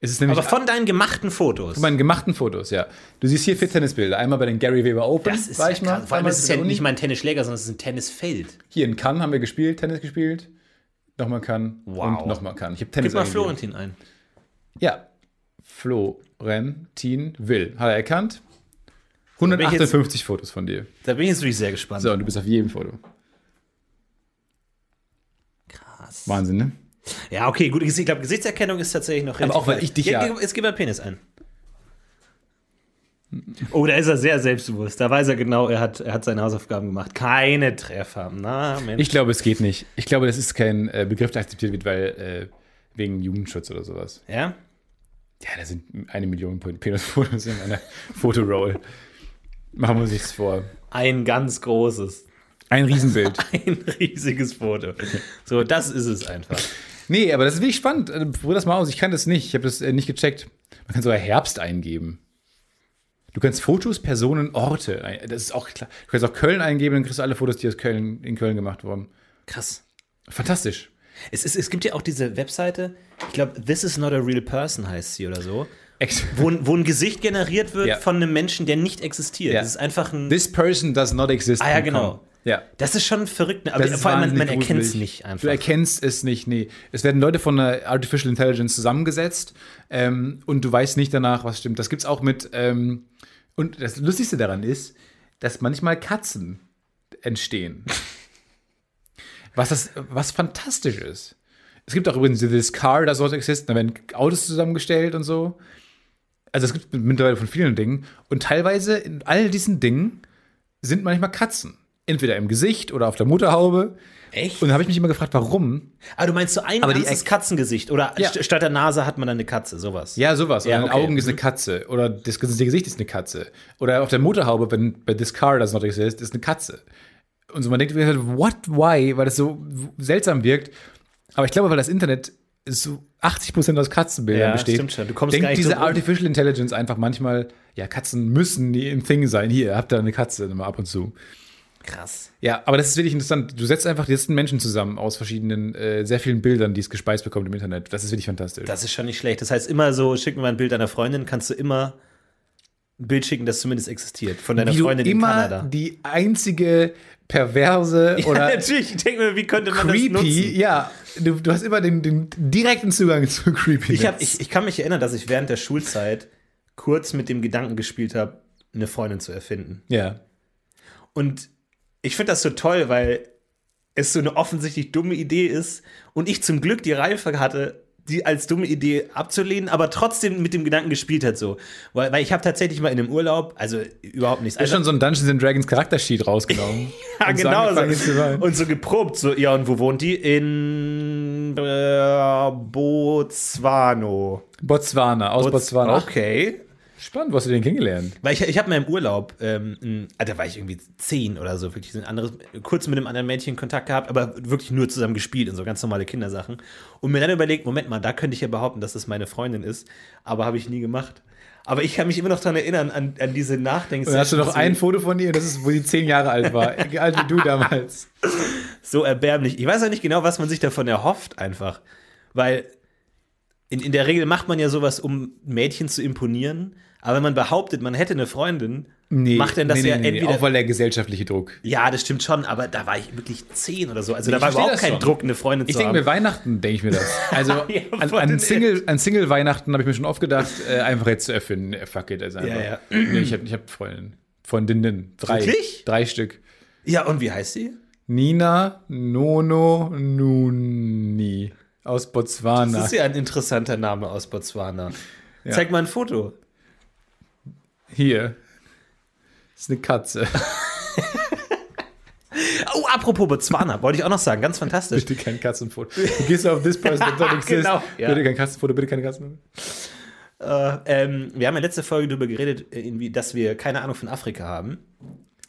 Es ist nämlich Aber von deinen gemachten Fotos. von meinen gemachten Fotos, ja. Du siehst hier vier Tennisbilder. Einmal bei den Gary Weber Open. das ist war ja ich mal. Vor allem ist es ja nicht mal ein Tennisschläger, sondern es ist ein Tennisfeld. Hier in Cannes haben wir gespielt, Tennis gespielt. Nochmal Cannes Wow. und nochmal Cannes. Ich habe Tennis Gib mal. Florentin ein. Ja. Florentin Will. Hat er erkannt. bin ich jetzt- 158 Fotos von dir. Da bin ich jetzt wirklich sehr gespannt. So, und du bist auf jedem Foto. Krass. Wahnsinn, ne? Ja, okay, gut. Ich glaube, Gesichtserkennung ist tatsächlich noch Aber auch, weil ich dich ja. Jetzt gib mal Penis ein. Oh, da ist er sehr selbstbewusst. Da weiß er genau, er hat, er hat seine Hausaufgaben gemacht. Keine Treffer. Na, Mensch. Ich glaube, es geht nicht. Ich glaube, das ist kein äh, Begriff, der akzeptiert wird, weil äh, wegen Jugendschutz oder sowas. ja? Ja, da sind eine Million Penisfotos in einer *laughs* Fotoroll. Machen wir uns nichts vor. Ein ganz großes. Ein Riesenbild. *laughs* Ein riesiges Foto. So, das ist es einfach. nee, aber das ist wirklich spannend. Äh, Probier das mal aus. Ich kann das nicht. Ich habe das äh, nicht gecheckt. Man kann sogar Herbst eingeben. Du kannst Fotos, Personen, Orte. Das ist auch klar. Du kannst auch Köln eingeben, dann kriegst du alle Fotos, die aus Köln, in Köln gemacht wurden. Krass. Fantastisch. Es, ist, es gibt ja auch diese Webseite, ich glaube, This is not a real person heißt sie oder so, Ex wo, ein- wo ein Gesicht generiert wird Ja. von einem Menschen, der nicht existiert. Ja. Das ist einfach ein. This person does not exist. Ah, ja, genau. Ja. Das ist schon verrückt. ne? Aber vor allem, man, man erkennt es nicht einfach. Du erkennst es nicht, nee. Es werden Leute von der Artificial Intelligence zusammengesetzt ähm, und du weißt nicht danach, was stimmt. Das gibt's auch mit, ähm, und das Lustigste daran ist, dass manchmal Katzen entstehen. *laughs* was, das, was fantastisch ist. Es gibt auch übrigens dieses Car, das dort existiert, da werden Autos zusammengestellt und so. Also es gibt mittlerweile von vielen Dingen. Und teilweise in all diesen Dingen sind manchmal Katzen. Entweder im Gesicht oder auf der Mutterhaube. Echt? Und da habe ich mich immer gefragt, warum? Ah, du meinst so ein Aber ganzes Katzengesicht oder Ja. st statt der Nase hat man dann eine Katze, sowas. Ja, sowas. Oder Ja, in den okay. Augen ist eine Katze. Oder das ganze Gesicht ist eine Katze. Oder auf der Mutterhaube, wenn bei This Car das noch exist, ist eine Katze. Und so man denkt, what, why? Weil das so seltsam wirkt. Aber ich glaube, weil das Internet so 80% aus Katzenbildern Ja, besteht, stimmt schon. Du kommst denkt nicht diese. Artificial Intelligence einfach manchmal, ja, Katzen müssen im Thing sein. Hier, habt ihr eine Katze immer ab und zu. Krass. Ja, aber das ist wirklich interessant. Du setzt einfach die letzten Menschen zusammen aus verschiedenen, äh, sehr vielen Bildern, die es gespeist bekommt im Internet. Das ist wirklich fantastisch. Das ist schon nicht schlecht. Das heißt, immer so, schick mir mal ein Bild deiner Freundin, kannst du immer ein Bild schicken, das zumindest existiert. Von deiner wie du Freundin in immer Kanada. die einzige perverse *laughs* ja, oder natürlich. Ich denke mir, wie könnte man das creepy, nutzen? ja, du, du hast immer den, den direkten Zugang zu *laughs* creepy. Ich, hab, ich, ich kann mich erinnern, dass ich während der Schulzeit kurz mit dem Gedanken gespielt habe, eine Freundin zu erfinden. ja. Und ich finde das so toll, weil es so eine offensichtlich dumme Idee ist und ich zum Glück die Reife hatte, die als dumme Idee abzulehnen, aber trotzdem mit dem Gedanken gespielt hat so. Weil, weil ich habe tatsächlich mal in einem Urlaub, also überhaupt nichts. Also, schon so ein Dungeons and Dragons Charaktersheet rausgenommen. *laughs* ja, genau. So. Und so geprobt, so, ja, und wo wohnt die? In äh, Botswano. Botswana, aus Botswana. Ach, Okay. Spannend, wo hast du den kennengelernt? Weil ich, ich habe mal im Urlaub, ähm, ah, da war ich irgendwie zehn oder so, wirklich so ein anderes, kurz mit einem anderen Mädchen Kontakt gehabt, aber wirklich nur zusammen gespielt und so ganz normale Kindersachen. Und mir dann überlegt, Moment mal, da könnte ich ja behaupten, dass das meine Freundin ist, aber habe ich nie gemacht. Aber ich kann mich immer noch daran erinnern, an, an diese Nachdenkzeit. Und hast du noch ein Foto von ihr, das ist, wo sie zehn Jahre alt war. alt wie du *laughs* damals. So erbärmlich. Ich weiß auch nicht genau, was man sich davon erhofft, einfach. Weil in, in der Regel macht man ja sowas, um Mädchen zu imponieren. Aber wenn man behauptet, man hätte eine Freundin, Nee, macht denn das nee, ja nee, entweder. Auch weil der gesellschaftliche Druck. ja, das stimmt schon, aber da war ich wirklich zehn oder so. Also da Ich war überhaupt das kein schon. Druck, eine Freundin Ich zu denke haben. mir, Weihnachten denke ich mir das. *laughs* Also Ja, an, an. Single, an Single-Weihnachten habe ich mir schon oft gedacht, äh, einfach jetzt zu erfinden. Äh, fuck it, also einfach. ja. Nee, ich habe ich hab Freundinnen. Freundinnen. Drei. Wirklich? Drei Stück. ja, und wie heißt sie? Nina Nono Nuni aus Das Botswana. ist ja ein interessanter Name aus Botswana. Zeig mal ein Foto. Hier. Das ist eine Katze. *laughs* Oh, apropos Botswana, wollte ich auch noch sagen, ganz fantastisch. Bitte kein Katzenfoto. Du gehst auf this person that don't exist. Genau, ja. Bitte kein Katzenfoto, bitte keine Katzenfoto. Äh, ähm, wir haben ja letzte Folge darüber geredet, äh, irgendwie, dass wir keine Ahnung von Afrika haben.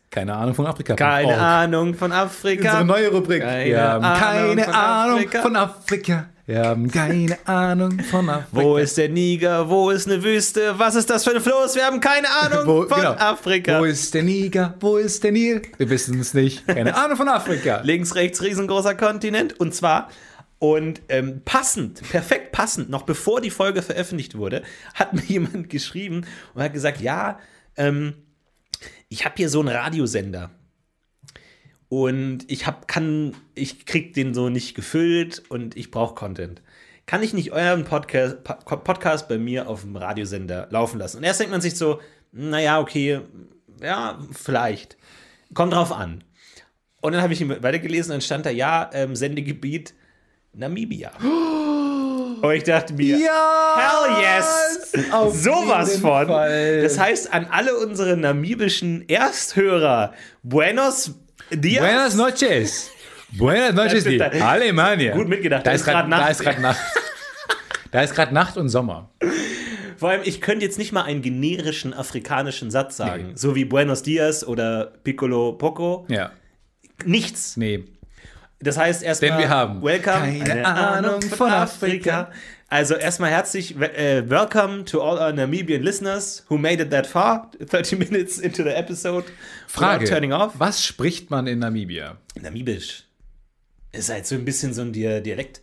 Keine Ahnung von Afrika. Keine. Ahnung von Afrika. Unsere neue Rubrik. Keine haben Ahnung keine von Ahnung von Afrika. Wir haben keine Ahnung von Afrika. Wo ist der Niger? Wo ist eine Wüste? Was ist das für ein Floß? Wir haben keine Ahnung Wo- von genau. Afrika. Wo ist der Niger? Wo ist der Nil? Wir wissen es nicht. Keine Ahnung von Afrika. Links, rechts, riesengroßer Kontinent. Und zwar, und ähm, passend, perfekt passend, noch bevor die Folge veröffentlicht wurde, hat mir *laughs* jemand geschrieben und hat gesagt, ja, ähm, ich habe hier so einen Radiosender. Und ich hab, kann, ich krieg den so nicht gefüllt und ich brauche Content. Kann ich nicht euren Podcast, Po- Podcast bei mir auf dem Radiosender laufen lassen? Und erst denkt man sich so, naja, okay, ja, vielleicht. Kommt drauf an. Und dann habe ich ihn weitergelesen, dann stand da, ja, ähm, Sendegebiet Namibia. *gasps* Und ich dachte mir, hell yes! Sowas von. Fall. Das heißt, an alle unsere namibischen Ersthörer, Buenos Dias. Buenas noches. Buenas noches, die Alemania. Gut mitgedacht, Da da ist gerade Nacht. Da ist gerade Nacht. *laughs* Da ist gerade Nacht und Sommer. Vor allem, ich könnte jetzt nicht mal einen generischen afrikanischen Satz sagen, so wie Buenos Dias oder Piccolo Poco. Ja. Nichts. Nee. Das heißt erstmal, Denn wir haben Welcome, keine Ahnung von Afrika. Also erstmal herzlich, äh, welcome to all our Namibian listeners who made it that far, *laughs* 30 minutes into the episode. Frage. Turning off. Was spricht man in Namibia? Namibisch. Ist halt so ein bisschen so ein Dia- Dialekt.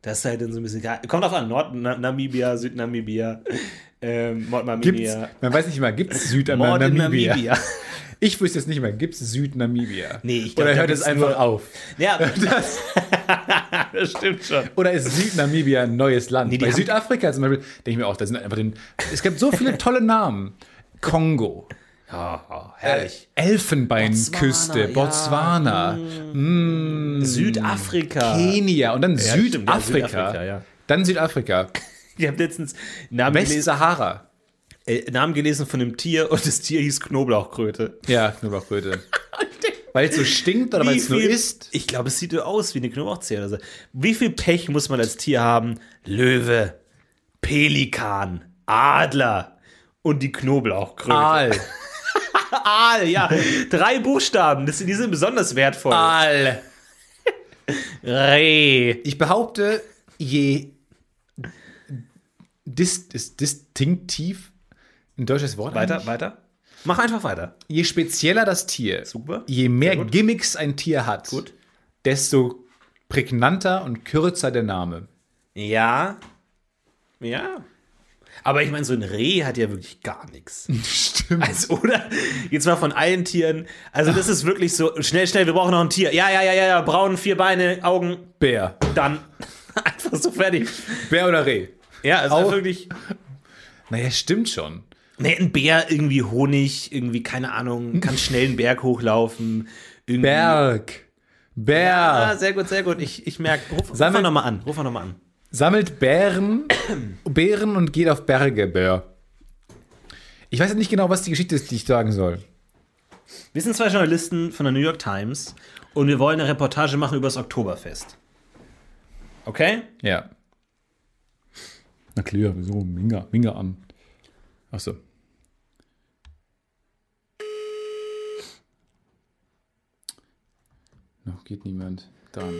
Das ist halt dann so ein bisschen, kommt auf an, Nord-Namibia, Süd-Namibia, *laughs* ähm, Nord-Namibia. man weiß nicht immer, gibt es Süd-Namibia? *laughs* Ich wüsste es nicht mehr, gibt es Süd-Namibia? Nee, ich glaub, Oder hört es einfach nur- auf? Ja, *laughs* das stimmt schon. Oder ist Süd-Namibia ein neues Land? Nee, Bei Südafrika zum Beispiel, denke ich mir auch, da sind einfach den, es gibt so viele tolle Namen. Kongo, Oh, herrlich. Elfenbeinküste, Botswana, Botswana, Südafrika. Kenia und dann ja, Südafrika. Südafrika, ja. Dann Südafrika. *laughs* Ich habe letztens Namen Westsahara. Äh, Namen gelesen von einem Tier und das Tier hieß Knoblauchkröte. Ja, Knoblauchbröte. *laughs* weil es so stinkt oder weil es nur ist? Ich glaube, es sieht so aus wie eine Knoblauchzehe oder so. Wie viel Pech muss man als Tier haben? Löwe, Pelikan, Adler und die Knoblauchkröte. Aal. *laughs* Aal, ja. Drei Buchstaben, das, die sind besonders wertvoll. Aal. Reh. Ich behaupte, je dis, ist distinktiv ein deutsches Wort Weiter, eigentlich? weiter. Mach einfach weiter. Je spezieller das Tier, Super. je mehr. Gimmicks ein Tier hat, Gut. desto prägnanter und kürzer der Name. Ja. Ja. Aber ich meine, so ein Reh hat ja wirklich gar nichts. *laughs* Stimmt. Also, oder? Jetzt mal von allen Tieren. Also, das ist wirklich so, schnell, schnell, wir brauchen noch ein Tier. Ja, ja, ja, ja, ja, braun, vier Beine, Augen, Bär. dann. *laughs* Einfach so fertig. Bär oder Reh? Ja, also Auch- wirklich. Naja, stimmt schon. Nee, ein Bär, irgendwie Honig, irgendwie, keine Ahnung, kann schnell einen Berg hochlaufen. Irgendwie. Berg. Bär. Ah, sehr gut, sehr gut. Ich, ich merke, ruf, ruf Sammel- mal nochmal an. Ruf mal nochmal an. Sammelt Bären, Bären und geht auf Berge, Bär. Ich weiß nicht genau, was die Geschichte ist, die ich sagen soll. Wir sind zwei Journalisten von der New York Times und wir wollen eine Reportage machen über das Oktoberfest. Okay? Ja. Na klar, wieso? Minga, Minga an. Achso. Noch geht niemand. Dann.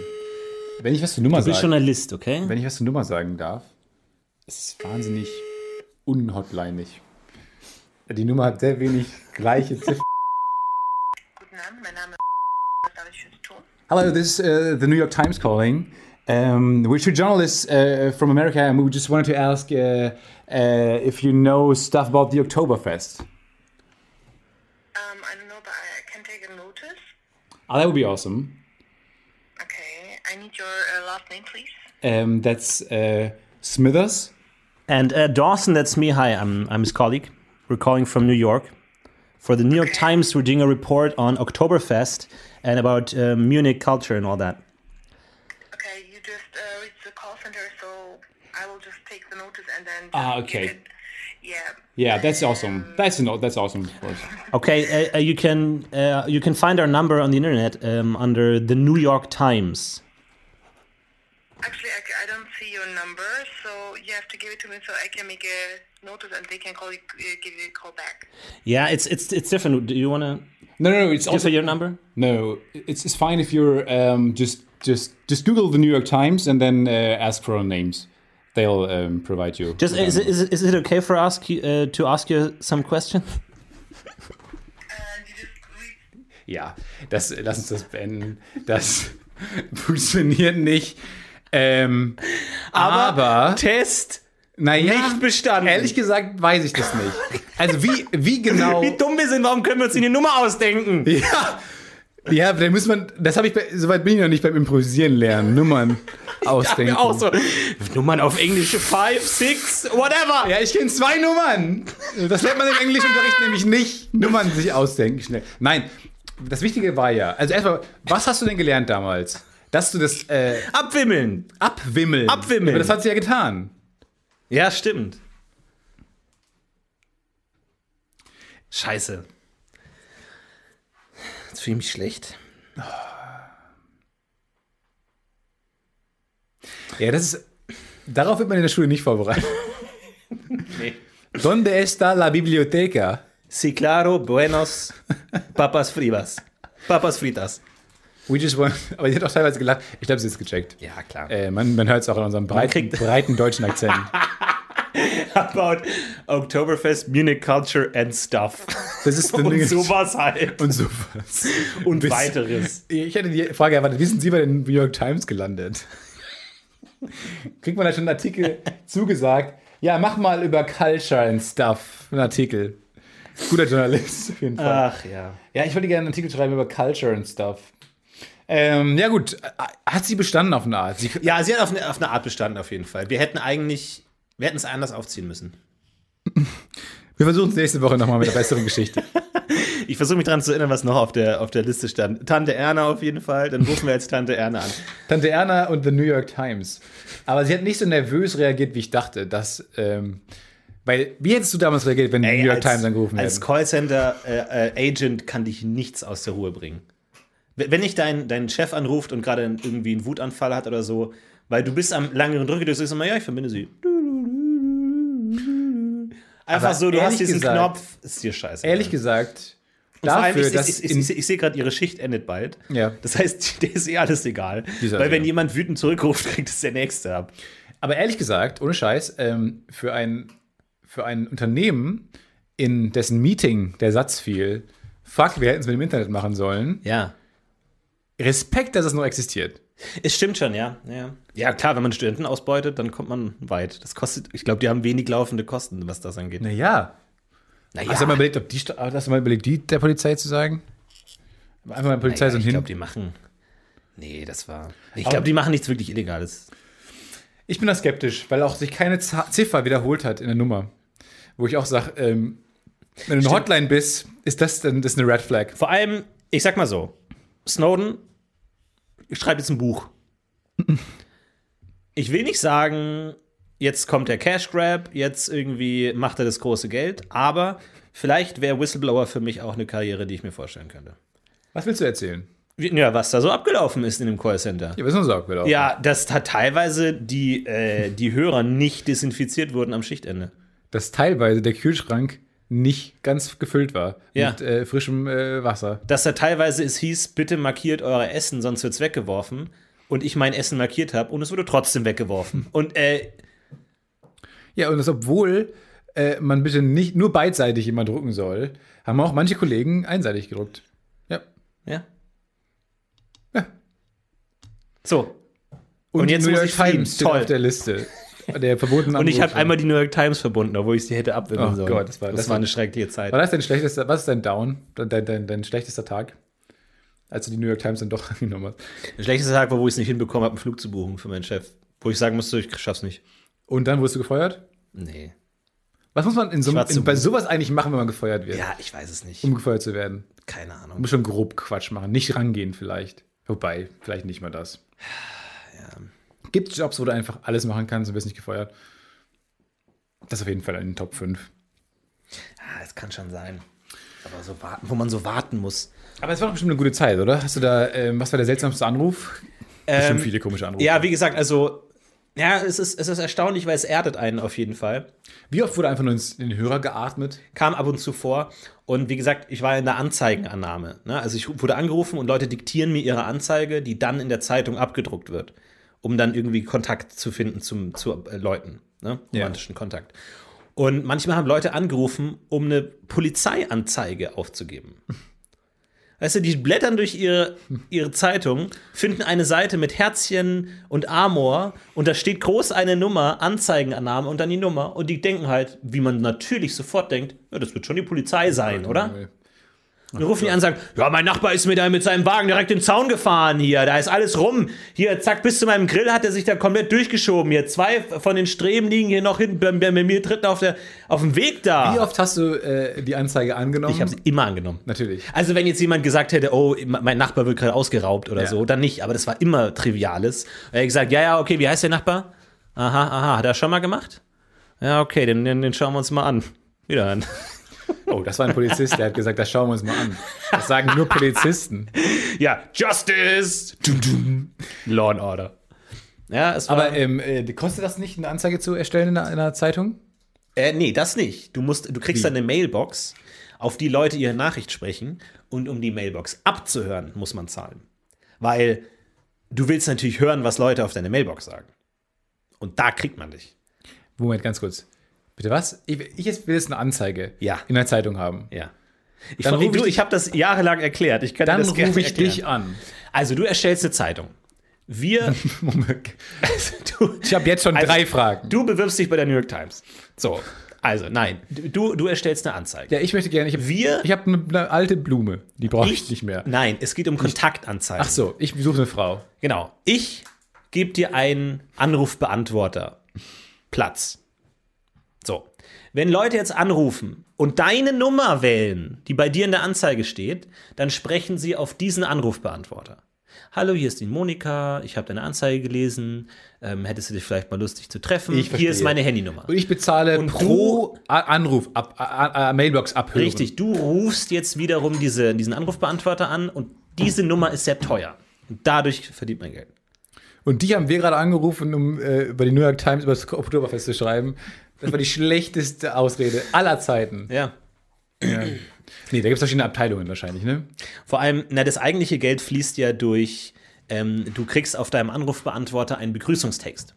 Wenn ich was zur Nummer Du bist sage, Journalist, okay? wenn ich was zur Nummer sagen darf, es ist wahnsinnig unhotlineig. Die Nummer hat sehr wenig gleiche *laughs* Ziffern. Guten Abend, mein Name ist. Was darf ich für tun? Hello, this is uh, the New York Times calling. Um, we're two journalists uh, from America, and we just wanted to ask uh, uh, if you know stuff about the Oktoberfest. Um, I don't know, but I can take a notice. Oh, that would be awesome. Okay, your uh, last name, please. Um, that's uh, Smithers. And uh, Dawson, that's me. Hi, I'm, I'm his colleague. We're calling from New York. For the New York Times, we're doing a report on Oktoberfest and about uh, Munich culture and all that. Okay, you just uh, reached the call center, so I will just take the notice and then. Ah, just okay. Yeah. Yeah, that's awesome. That's no, that's awesome, of course. *laughs* Okay, uh, uh, you can uh, you can find our number on the internet um, under the New York Times. Actually, I don't see your number, so you have to give it to me so I can make a notice and they can call you, uh, give you a call back. Yeah, it's it's it's different. Do you want to No, no, no. It's also your number? no. It's, it's fine if you're um, just just just Google the New York Times and then uh, ask for our names. They'll um, provide you. Just with is them. it, is it, is it okay for us uh, to ask you some questions? *laughs* And you just read Ja, das, lass uns das beenden. Das *laughs* funktioniert nicht. Ähm, aber, Test naja, nicht bestanden. ehrlich gesagt weiß ich das nicht. Also wie, wie genau... Wie dumm wir sind, warum können wir uns die Nummer ausdenken? Ja, ja, dann muss man, das habe ich, bei, soweit bin ich noch nicht beim Improvisieren lernen, Nummern ausdenken. Ja, auch so. Nummern auf Englisch, five, six, whatever. Ja, ich kenne zwei Nummern. Das lernt man im Englischunterricht nämlich nicht. Nummern sich ausdenken schnell. Nein, das Wichtige war ja, also erstmal, was hast du denn gelernt damals? Dass du das äh, Abwimmeln. abwimmeln. Abwimmeln. Aber das hat sie ja getan. Ja, stimmt. Scheiße. Jetzt fühle ich mich schlecht. Ja, das ist. Darauf wird man in der Schule nicht vorbereitet. *laughs* Nee. Donde está la biblioteca? Sí, claro, buenos, papas fritas. Papas fritas. We just want. *laughs* Aber sie hat auch teilweise gelacht. Ich glaube, sie ist gecheckt. Ja, klar. Äh, man man hört es auch in unserem breiten, breiten deutschen Akzent. *laughs* About Oktoberfest, Munich Culture and Stuff. Das ist *laughs* Und sowas halt. Und sowas. Und Bis- weiteres. Ich hätte die Frage erwartet, wie sind Sie bei den New York Times gelandet? Kriegt man da schon einen Artikel zugesagt? Ja, mach mal über Culture and Stuff einen Artikel. Guter Journalist, auf jeden Fall. Ach ja. Ja, ich wollte gerne einen Artikel schreiben über Culture and Stuff. Ähm, ja gut, hat sie bestanden auf eine Art? Sie, Ja, sie hat auf eine, auf eine Art bestanden, auf jeden Fall. Wir hätten eigentlich, wir hätten es anders aufziehen müssen. wir versuchen es nächste Woche nochmal mit einer besseren Geschichte. *laughs* Ich versuche mich daran zu erinnern, was noch auf der, auf der Liste stand. Tante Erna auf jeden Fall. Dann rufen wir jetzt Tante Erna an. Tante Erna und The New York Times. Aber sie hat nicht so nervös reagiert, wie ich dachte. Dass, ähm, weil, wie hättest du damals reagiert, wenn die New York Times angerufen als hätten? Callcenter-Agent kann dich nichts aus der Ruhe bringen. Wenn dich dein, dein Chef anruft und gerade irgendwie einen Wutanfall hat oder so, weil du bist am langeren Drücke, du sagst immer, ja, ich verbinde sie. Einfach Aber so, du hast diesen gesagt- Knopf, ist dir scheiße. Ehrlich gesagt, Und vor allem, dafür, ich, ich, ich, ich, sehe gerade, ihre Schicht endet bald. Ja. Das heißt, *laughs* dir ist eh alles egal. Die ist Weil wenn egal. jemand wütend zurückruft, *laughs* kriegt es der Nächste ab. Aber ehrlich gesagt, ohne Scheiß, ähm, für, ein, für ein Unternehmen, in dessen Meeting der Satz fiel, fuck, wir hätten es mit dem Internet machen sollen, Ja. Respekt, dass es noch existiert. Es stimmt schon, ja. ja. Ja, klar, wenn man Studenten ausbeutet, dann kommt man weit. Das kostet, ich glaube, die haben wenig laufende Kosten, was das angeht. Naja. Naja, Hast du mal überlegt, ob die, hast du mal überlegt, die der Polizei zu sagen? Einfach mal der Polizei naja, so ich hin. glaube, die machen. Nee, das war. Ich glaube, die machen nichts wirklich Illegales. Ich bin da skeptisch, weil auch sich keine Z Ziffer wiederholt hat in der Nummer. Wo ich auch sage, ähm, wenn du eine Hotline bist, ist das dann das eine Red Flag. Vor allem, ich sag mal so: Snowden schreibt jetzt ein Buch. Ich will nicht sagen, jetzt kommt der Cash Grab, jetzt irgendwie macht er das große Geld, aber vielleicht wäre Whistleblower für mich auch eine Karriere, die ich mir vorstellen könnte. Was willst du erzählen? Ja, was da so abgelaufen ist in dem Callcenter. Ja, was ist sagt wir Ja, dass da teilweise die, äh, die Hörer nicht desinfiziert wurden am Schichtende. Dass teilweise der Kühlschrank nicht ganz gefüllt war Ja. mit äh, frischem äh, Wasser. Dass da teilweise es hieß, bitte markiert euer Essen, sonst wird's weggeworfen. Und ich mein Essen markiert habe und es wurde trotzdem weggeworfen. *laughs* Und äh, Ja, und das obwohl äh, man bitte nicht nur beidseitig immer drucken soll, haben auch manche Kollegen einseitig gedruckt. Ja. ja. Ja. So, Und die jetzt New muss York ich fliegen. Times auf der Liste. Der verbotenen Und ich habe einmal die New York Times verbunden, obwohl ich sie hätte abwimmeln Oh sollen. Gott, das war- das das war eine schreckliche Zeit. War das dein schlechtester, was ist dein Down? Dein, dein, dein, dein schlechtester Tag? Als du die New York Times dann doch *laughs* angenommen hast. Der schlechteste Tag war, wo ich es nicht hinbekommen habe, einen Flug zu buchen für meinen Chef. Wo ich sagen musste, ich schaff's nicht. Und dann wurdest du gefeuert? Nee. Was muss man in so, in, bei sowas eigentlich machen, wenn man gefeuert wird? Ja, ich weiß es nicht. Um gefeuert zu werden. Keine Man Ahnung. muss schon grob Quatsch machen, nicht rangehen vielleicht. Wobei, vielleicht nicht mal das. Gibt es Jobs, wo du einfach alles machen kannst und wirst nicht gefeuert? Das ist auf jeden Fall in den Top 5. Ja, es kann schon sein. Aber so warten, wo man so warten muss. Aber es war doch bestimmt eine gute Zeit, oder? Hast du da, ähm, was war der seltsamste Anruf? Bestimmt viele komische Anrufe. Ja, wie gesagt, also, ja, es ist, es ist erstaunlich, weil es erdet einen auf jeden Fall. Wie oft wurde einfach nur ins, in den Hörer geatmet? Kam ab und zu vor. Und wie gesagt, ich war in der Anzeigenannahme. Ne? Also ich wurde angerufen und Leute diktieren mir ihre Anzeige, die dann in der Zeitung abgedruckt wird, um dann irgendwie Kontakt zu finden zum, zu äh, Leuten, ne? Ja. romantischen Kontakt. Und manchmal haben Leute angerufen, um eine Polizeianzeige aufzugeben. *laughs* Weißt du, die blättern durch ihre, ihre Zeitung, finden eine Seite mit Herzchen und Amor und da steht groß eine Nummer, Anzeigenannahme und dann die Nummer und die denken halt, wie man natürlich sofort denkt, ja, das wird schon die Polizei sein, oder? Und dann rufen die an und sagen, ja, mein Nachbar ist mir da mit seinem Wagen direkt den Zaun gefahren hier, da ist alles rum. Hier, zack, bis zu meinem Grill hat er sich da komplett durchgeschoben. Hier, zwei von den Streben liegen hier noch hinten bei, bei mir dritten auf, der, auf dem Weg da. Wie oft hast du äh, die Anzeige angenommen? Ich habe sie immer angenommen. Natürlich. Also wenn jetzt jemand gesagt hätte, oh, mein Nachbar wird gerade ausgeraubt oder Ja. so, dann nicht. Aber das war immer Triviales. Er hat gesagt, ja, ja, okay, wie heißt der Nachbar? Aha, aha, hat er schon mal gemacht? Ja, okay, den, den, den schauen wir uns mal an. Wieder an. Oh, das war ein Polizist, der hat gesagt, das schauen wir uns mal an. Das sagen nur Polizisten. Ja, Justice! Dum, dum. Law and Order. Ja, es war. Aber ähm, äh, kostet das nicht, eine Anzeige zu erstellen in einer, in einer Zeitung? Äh, nee, das nicht. Du musst, du kriegst dann eine Mailbox, auf die Leute ihre Nachricht sprechen und um die Mailbox abzuhören, muss man zahlen. Weil du willst natürlich hören, was Leute auf deine Mailbox sagen. Und da kriegt man dich. Moment, ganz kurz. Bitte was? Ich, ich will jetzt eine Anzeige Ja. in der Zeitung haben. Ja. Ich, Dann ich, ich du, ich habe das jahrelang erklärt. Ich kann Dann das rufe ich erklären. dich an. Also, du erstellst eine Zeitung. Wir. *laughs* Moment. also, *laughs* du, Ich habe jetzt schon Also, drei Fragen. du bewirbst dich bei der New York Times. So. Also, nein. Du, du erstellst eine Anzeige. Ja, ich möchte gerne. Ich habe Wir- ich hab eine, eine alte Blume. Die brauche ich, nicht mehr. Nein, es geht um Kontaktanzeigen. Ach so, ich suche eine Frau. Genau. Ich gebe dir einen Anrufbeantworter. Platz. So. Wenn Leute jetzt anrufen und deine Nummer wählen, die bei dir in der Anzeige steht, dann sprechen sie auf diesen Anrufbeantworter. Hallo, hier ist die Monika, ich habe deine Anzeige gelesen. Ähm, hättest du dich vielleicht mal lustig zu treffen? Hier ist meine Handynummer. Und ich bezahle Und pro Anruf, ab, A- A- Mailbox abhören. Richtig, du rufst jetzt wiederum diese, diesen Anrufbeantworter an und diese Nummer ist sehr teuer. Und dadurch verdient man Geld. Und die haben wir gerade angerufen, um äh, über die New York Times über das Oktoberfest zu schreiben. Das war die schlechteste Ausrede aller Zeiten. Ja. Nee, da gibt es verschiedene Abteilungen wahrscheinlich, ne? Vor allem, na, das eigentliche Geld fließt ja durch, ähm, du kriegst auf deinem Anrufbeantworter einen Begrüßungstext.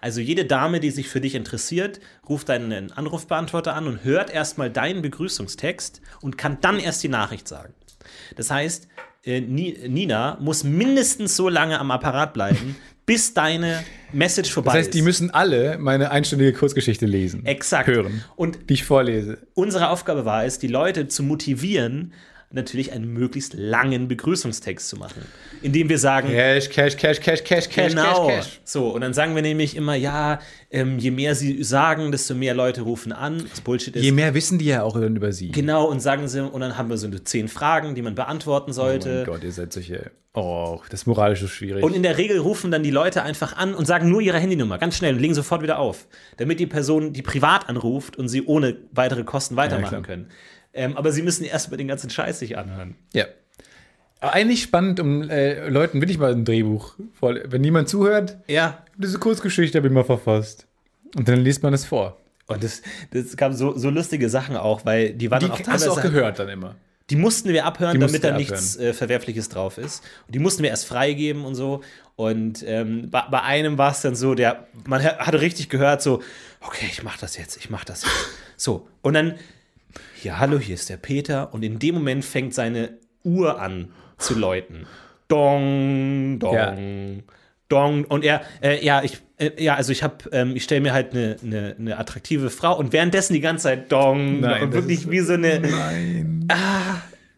Also jede Dame, die sich für dich interessiert, ruft deinen Anrufbeantworter an und hört erstmal deinen Begrüßungstext und kann dann erst die Nachricht sagen. Das heißt, äh, Ni- Nina muss mindestens so lange am Apparat bleiben, bis deine Message vorbei Das heißt, ist. die müssen alle meine einstündige Kurzgeschichte lesen. Exakt. Hören. Und Die ich vorlese. unsere Aufgabe war es, die Leute zu motivieren, natürlich einen möglichst langen Begrüßungstext zu machen, indem wir sagen, Cash, Cash, Cash, Cash, Cash, Cash, genau, Cash, Cash. so und dann sagen wir nämlich immer, ja, ähm, je mehr sie sagen, desto mehr Leute rufen an, was Bullshit ist. Je mehr wissen die ja auch über sie. genau und sagen sie und dann haben wir so zehn Fragen, die man beantworten Oh sollte. mein Gott, ihr seid solche. Oh, das ist moralisch so schwierig. Und in der Regel rufen dann die Leute einfach an und sagen nur ihre Handynummer, ganz schnell und legen sofort wieder auf, damit die Person, die privat anruft und sie ohne weitere Kosten weitermachen klar. können. Ähm, aber sie müssen erstmal den ganzen Scheiß sich anhören. ja. Aber eigentlich spannend, um äh, Leuten will ich mal ein Drehbuch vor. Wenn niemand zuhört, Ja, diese Kurzgeschichte habe ich mal verfasst. Und dann liest man es vor. Und das, das gab so, so lustige Sachen auch, weil die waren Die auch hast du auch teilweise- gehört dann immer. Die mussten wir abhören, Die damit mussten da wir nichts äh, Verwerfliches drauf ist. Und die mussten wir erst freigeben und so. Und ähm, bei, bei einem war es dann so, der, man ha- hatte richtig gehört, so, okay, ich mach das jetzt, ich mach das jetzt. So, und dann, ja, hallo, hier ist der Peter. Und in dem Moment fängt seine Uhr an zu läuten. Dong, dong. Ja. Dong. Und er, äh, ja, ich, äh, ja, also ich habe, ähm, ich stelle mir halt eine ne, ne attraktive Frau und währenddessen die ganze Zeit Dong. Nein, und wirklich ist- wie so eine, Nein.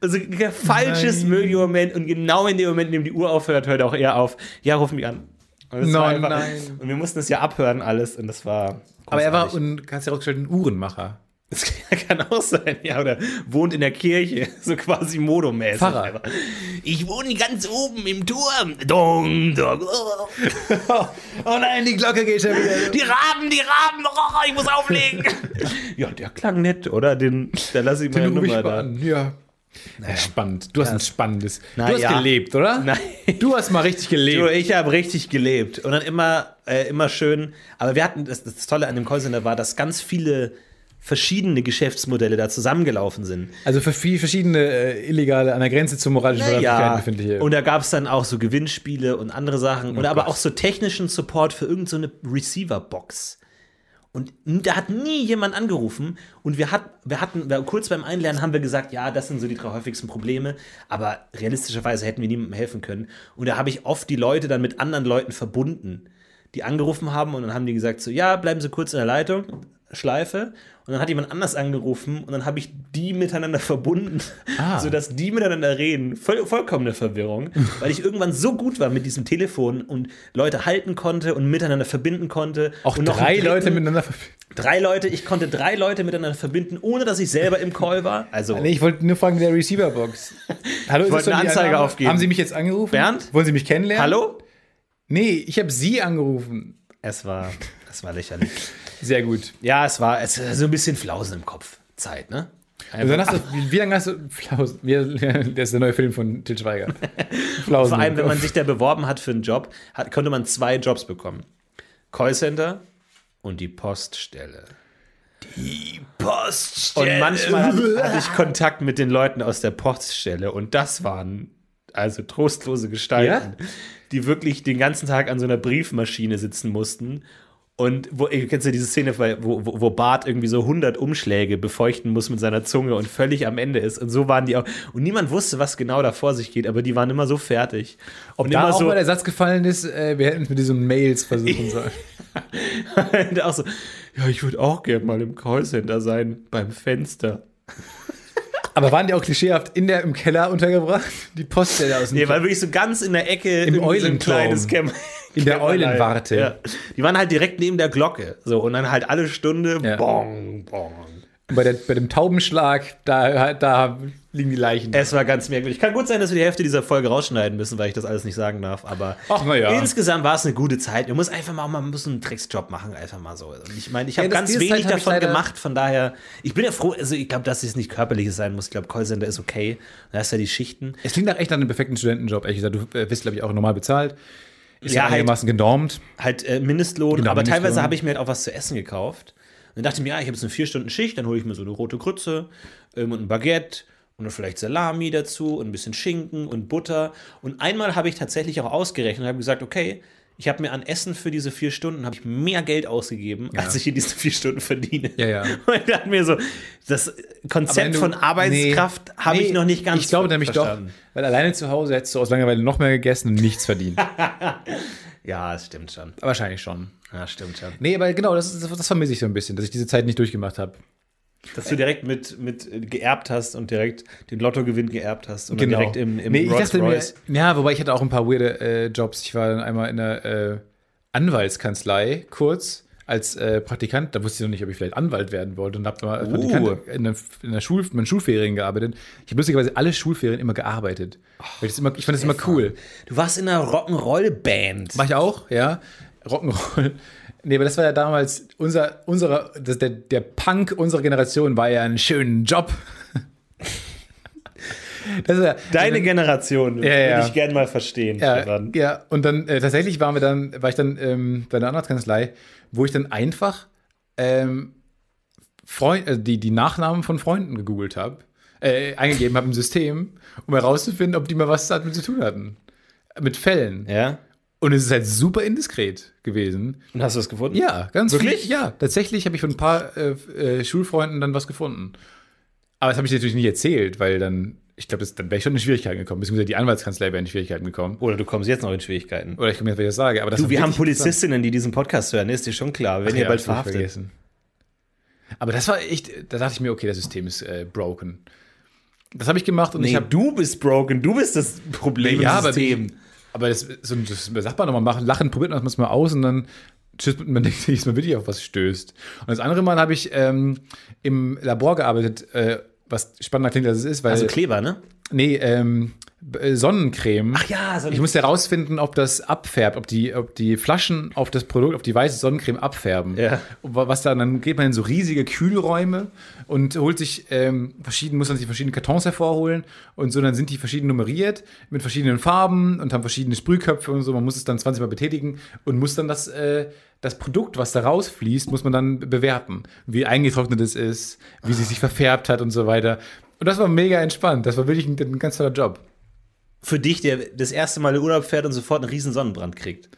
also ein falsches Moment. Und genau in dem Moment, in dem die Uhr aufhört, hört auch er auf. Ja, ruf mich an. Und, das war Nein, nein. und wir mussten es ja abhören alles und das war. Aber er war, großartig. und kannst ja rausgestellt, ein Uhrenmacher. Das *laughs* kann auch sein, ja, oder wohnt in der Kirche, *laughs* so quasi modomäßig. Pfarrer. einfach. Ich wohne ganz oben im Turm. Dong, dong. Oh. *laughs* Oh nein, die Glocke geht schon wieder. Die Raben, die Raben, oh, ich muss auflegen. ja, der klang nett, oder? Den, da lasse ich meine Den ich Nummer mal da. an. Ja. Ja, spannend. Du hast ein spannendes. Na du hast ja. gelebt, oder? Nein. Du hast mal richtig Du, gelebt. ich habe richtig gelebt und dann immer, äh, immer schön. Aber wir hatten, das, das Tolle an dem Callcenter war, dass ganz viele verschiedene Geschäftsmodelle da zusammengelaufen sind. Also für viel verschiedene äh, illegale, an der Grenze zur moralischen Verwerflichkeit befindliche. und da gab es dann auch so Gewinnspiele und andere Sachen und aber auch so technischen Support für irgendeine so Receiver-Box. Und da hat nie jemand angerufen und wir, hat, wir hatten, wir, kurz beim Einlernen haben wir gesagt, ja, das sind so die drei häufigsten Probleme, aber realistischerweise hätten wir niemandem helfen können. Und da habe ich oft die Leute dann mit anderen Leuten verbunden, die angerufen haben und dann haben die gesagt so, ja, bleiben Sie kurz in der Leitung, Schleife. Und dann hat jemand anders angerufen und dann habe ich die miteinander *laughs* verbunden, Ah. sodass die miteinander reden. Voll, vollkommene Verwirrung, *laughs* weil ich irgendwann so gut war mit diesem Telefon und Leute halten konnte und miteinander verbinden konnte. auch und noch drei dritten- Leute miteinander. ver- Drei Leute, ich konnte drei Leute miteinander verbinden, ohne dass ich selber im Call war. Also, Nee, ich wollte nur fragen, der Receiver-Box. *laughs* Hallo, ist wollte eine Anzeige Annahme? aufgeben. Haben Sie mich jetzt angerufen? Bernd? Wollen Sie mich kennenlernen? hallo? Nee, ich habe Sie angerufen. Es war, es war lächerlich. Sehr gut. Ja, es war es, so ein bisschen Flausen im Kopf. Zeit, ne? Also du, wie, lange hast du Flausen? *laughs* Der ist der neue Film von Til Schweiger. *laughs* Flausen. Vor allem, wenn man sich da beworben hat für einen Job, hat, konnte man zwei Jobs bekommen. Callcenter und die Poststelle. Die Poststelle. Und manchmal hatte, hatte ich Kontakt mit den Leuten aus der Poststelle und das waren also trostlose Gestalten, die wirklich den ganzen Tag an so einer Briefmaschine sitzen mussten. Und wo, ihr kennst ja diese Szene, wo, wo, wo Bart irgendwie so 100 Umschläge befeuchten muss mit seiner Zunge und völlig am Ende ist. Und so waren die auch. Und niemand wusste, was genau da vor sich geht, aber die waren immer so fertig. Ob und da immer auch so, mal der Satz gefallen ist, äh, wir hätten es mit diesen Mails versuchen *laughs* sollen. und auch so, ja, ich würde auch gerne mal im Callcenter sein, beim Fenster. Aber waren die auch klischeehaft in der, im Keller untergebracht? Die Poststelle aus dem Nee, weil wirklich so ganz in der Ecke Im irgendwie so ein kleines Kämmer. In der. Eulenwarte. Ja. Die waren halt direkt neben der Glocke. So, und dann halt alle Stunde Ja. bong, bong. Bei, der, bei dem Taubenschlag, da, da liegen die Leichen. Es war ganz merkwürdig. Kann gut sein, dass wir die Hälfte dieser Folge rausschneiden müssen, weil ich das alles nicht sagen darf. Aber ja. insgesamt war es eine gute Zeit. Man muss einfach mal, man muss einen Drecksjob machen, einfach mal so. Und ich meine, ich habe das- ganz diese wenig hab davon gemacht. Von daher, ich bin ja froh. Also ich glaube, dass es nicht körperliches sein muss. Ich glaube, Callcenter ist okay. Da hast du ja die Schichten. Es klingt nach echt nach einem perfekten Studentenjob, ehrlich gesagt. Du äh, bist, glaube ich, auch normal bezahlt. Ist Ja, halt- einigermaßen genormt. halt äh, Mindestlohn, Genau, aber Mindestlohn. teilweise habe ich mir halt auch was zu essen gekauft. Und dann dachte ich mir, ja, ich habe jetzt eine vier Stunden Schicht, dann hole ich mir so eine rote Grütze ähm, und ein Baguette und vielleicht Salami dazu und ein bisschen Schinken und Butter. Und einmal habe ich tatsächlich auch ausgerechnet und habe gesagt, okay, ich habe mir an Essen für diese vier Stunden habe ich mehr Geld ausgegeben, als ich in diesen vier Stunden verdiene. Ja, ja. *laughs* Und ich dachte mir so, das Konzept du- von Arbeitskraft Nee, habe ich nee, noch nicht ganz Ich glaube nämlich verstanden. doch, weil alleine zu Hause hättest du aus Langeweile noch mehr gegessen und nichts verdient. *laughs* Ja, das stimmt schon. Wahrscheinlich schon. Ja, stimmt schon. Nee, aber genau, das, das vermisse ich so ein bisschen, dass ich diese Zeit nicht durchgemacht habe. Dass du direkt mit, mit geerbt hast und direkt den Lottogewinn geerbt hast und Genau. direkt im, im nee, Rolls dachte mir, Royce. ja, wobei ich hatte auch ein paar weirde äh, Jobs. Ich war dann einmal in einer äh, Anwaltskanzlei kurz als äh, Praktikant. Da wusste ich noch nicht, ob ich vielleicht Anwalt werden wollte und habe mal als Oh. Praktikant in der, in der Schul, in meinen Schulferien gearbeitet. Ich habe lustigerweise alle Schulferien immer gearbeitet. Weil ich, immer, ich fand das immer cool. Du warst in einer Rock'n'Roll-Band. Mach ich auch, ja. Rock'n'Roll. Nee, aber das war ja damals unser, unserer, das, der, der Punk unserer Generation war ja ein schöner Job. *laughs* Ja, Deine Generation Ja, ja. würde ich gerne mal verstehen. ja, ja, und dann äh, tatsächlich waren wir dann, war ich dann ähm, bei einer Anwaltskanzlei, wo ich dann einfach ähm, Freund, äh, die, die Nachnamen von Freunden gegoogelt habe, äh, eingegeben habe im System, um herauszufinden, ob die mal was damit zu tun hatten. Mit Fällen. ja? Und es ist halt super indiskret gewesen. Und hast du es gefunden? Ja, ganz Wirklich? Viel, ja, tatsächlich habe ich von ein paar äh, äh, Schulfreunden dann was gefunden. Aber das habe ich natürlich nicht erzählt, weil dann ich glaube, dann wäre ich schon in Schwierigkeiten gekommen, beziehungsweise die Anwaltskanzlei wäre in Schwierigkeiten gekommen. Oder du kommst jetzt noch in Schwierigkeiten. Oder ich komme jetzt, was ich sage. Aber das Du, wir haben. Polizistinnen, die diesen Podcast hören, ist dir schon klar, wenn Ach ihr ja, bald ich verhaftet. vergessen. Aber das war echt, da dachte ich mir, okay, das System ist äh, broken. Das habe ich gemacht und ich Nee, habe du bist broken, du bist das Problem ja, im aber, System. aber das, so, das sagt man doch mal, machen, lachen, probiert man das mal aus und dann tschüss, man denkt, dass man wirklich auf was stößt. Und das andere Mal habe ich ähm, im Labor gearbeitet, äh, was spannender klingt, als es ist, weil Also Kleber, ne? nee, ähm, äh, Sonnencreme. Ach ja, so Ich musste herausfinden, ob das abfärbt, ob die, ob die Flaschen auf das Produkt, auf die weiße Sonnencreme abfärben. Ja. Was dann, dann geht man in so riesige Kühlräume und holt sich ähm, verschiedene, muss dann sich verschiedene Kartons hervorholen und so, dann sind die verschieden nummeriert mit verschiedenen Farben und haben verschiedene Sprühköpfe und so. Man muss es dann 20 Mal betätigen und muss dann das, äh, das Produkt, was da rausfließt, muss man dann bewerten. Wie eingetrocknet es ist, wie sie sich verfärbt hat und so weiter. Und das war mega entspannt. Das war wirklich ein, ein ganz toller Job. Für dich, der das erste Mal in Urlaub fährt und sofort einen riesen Sonnenbrand kriegt.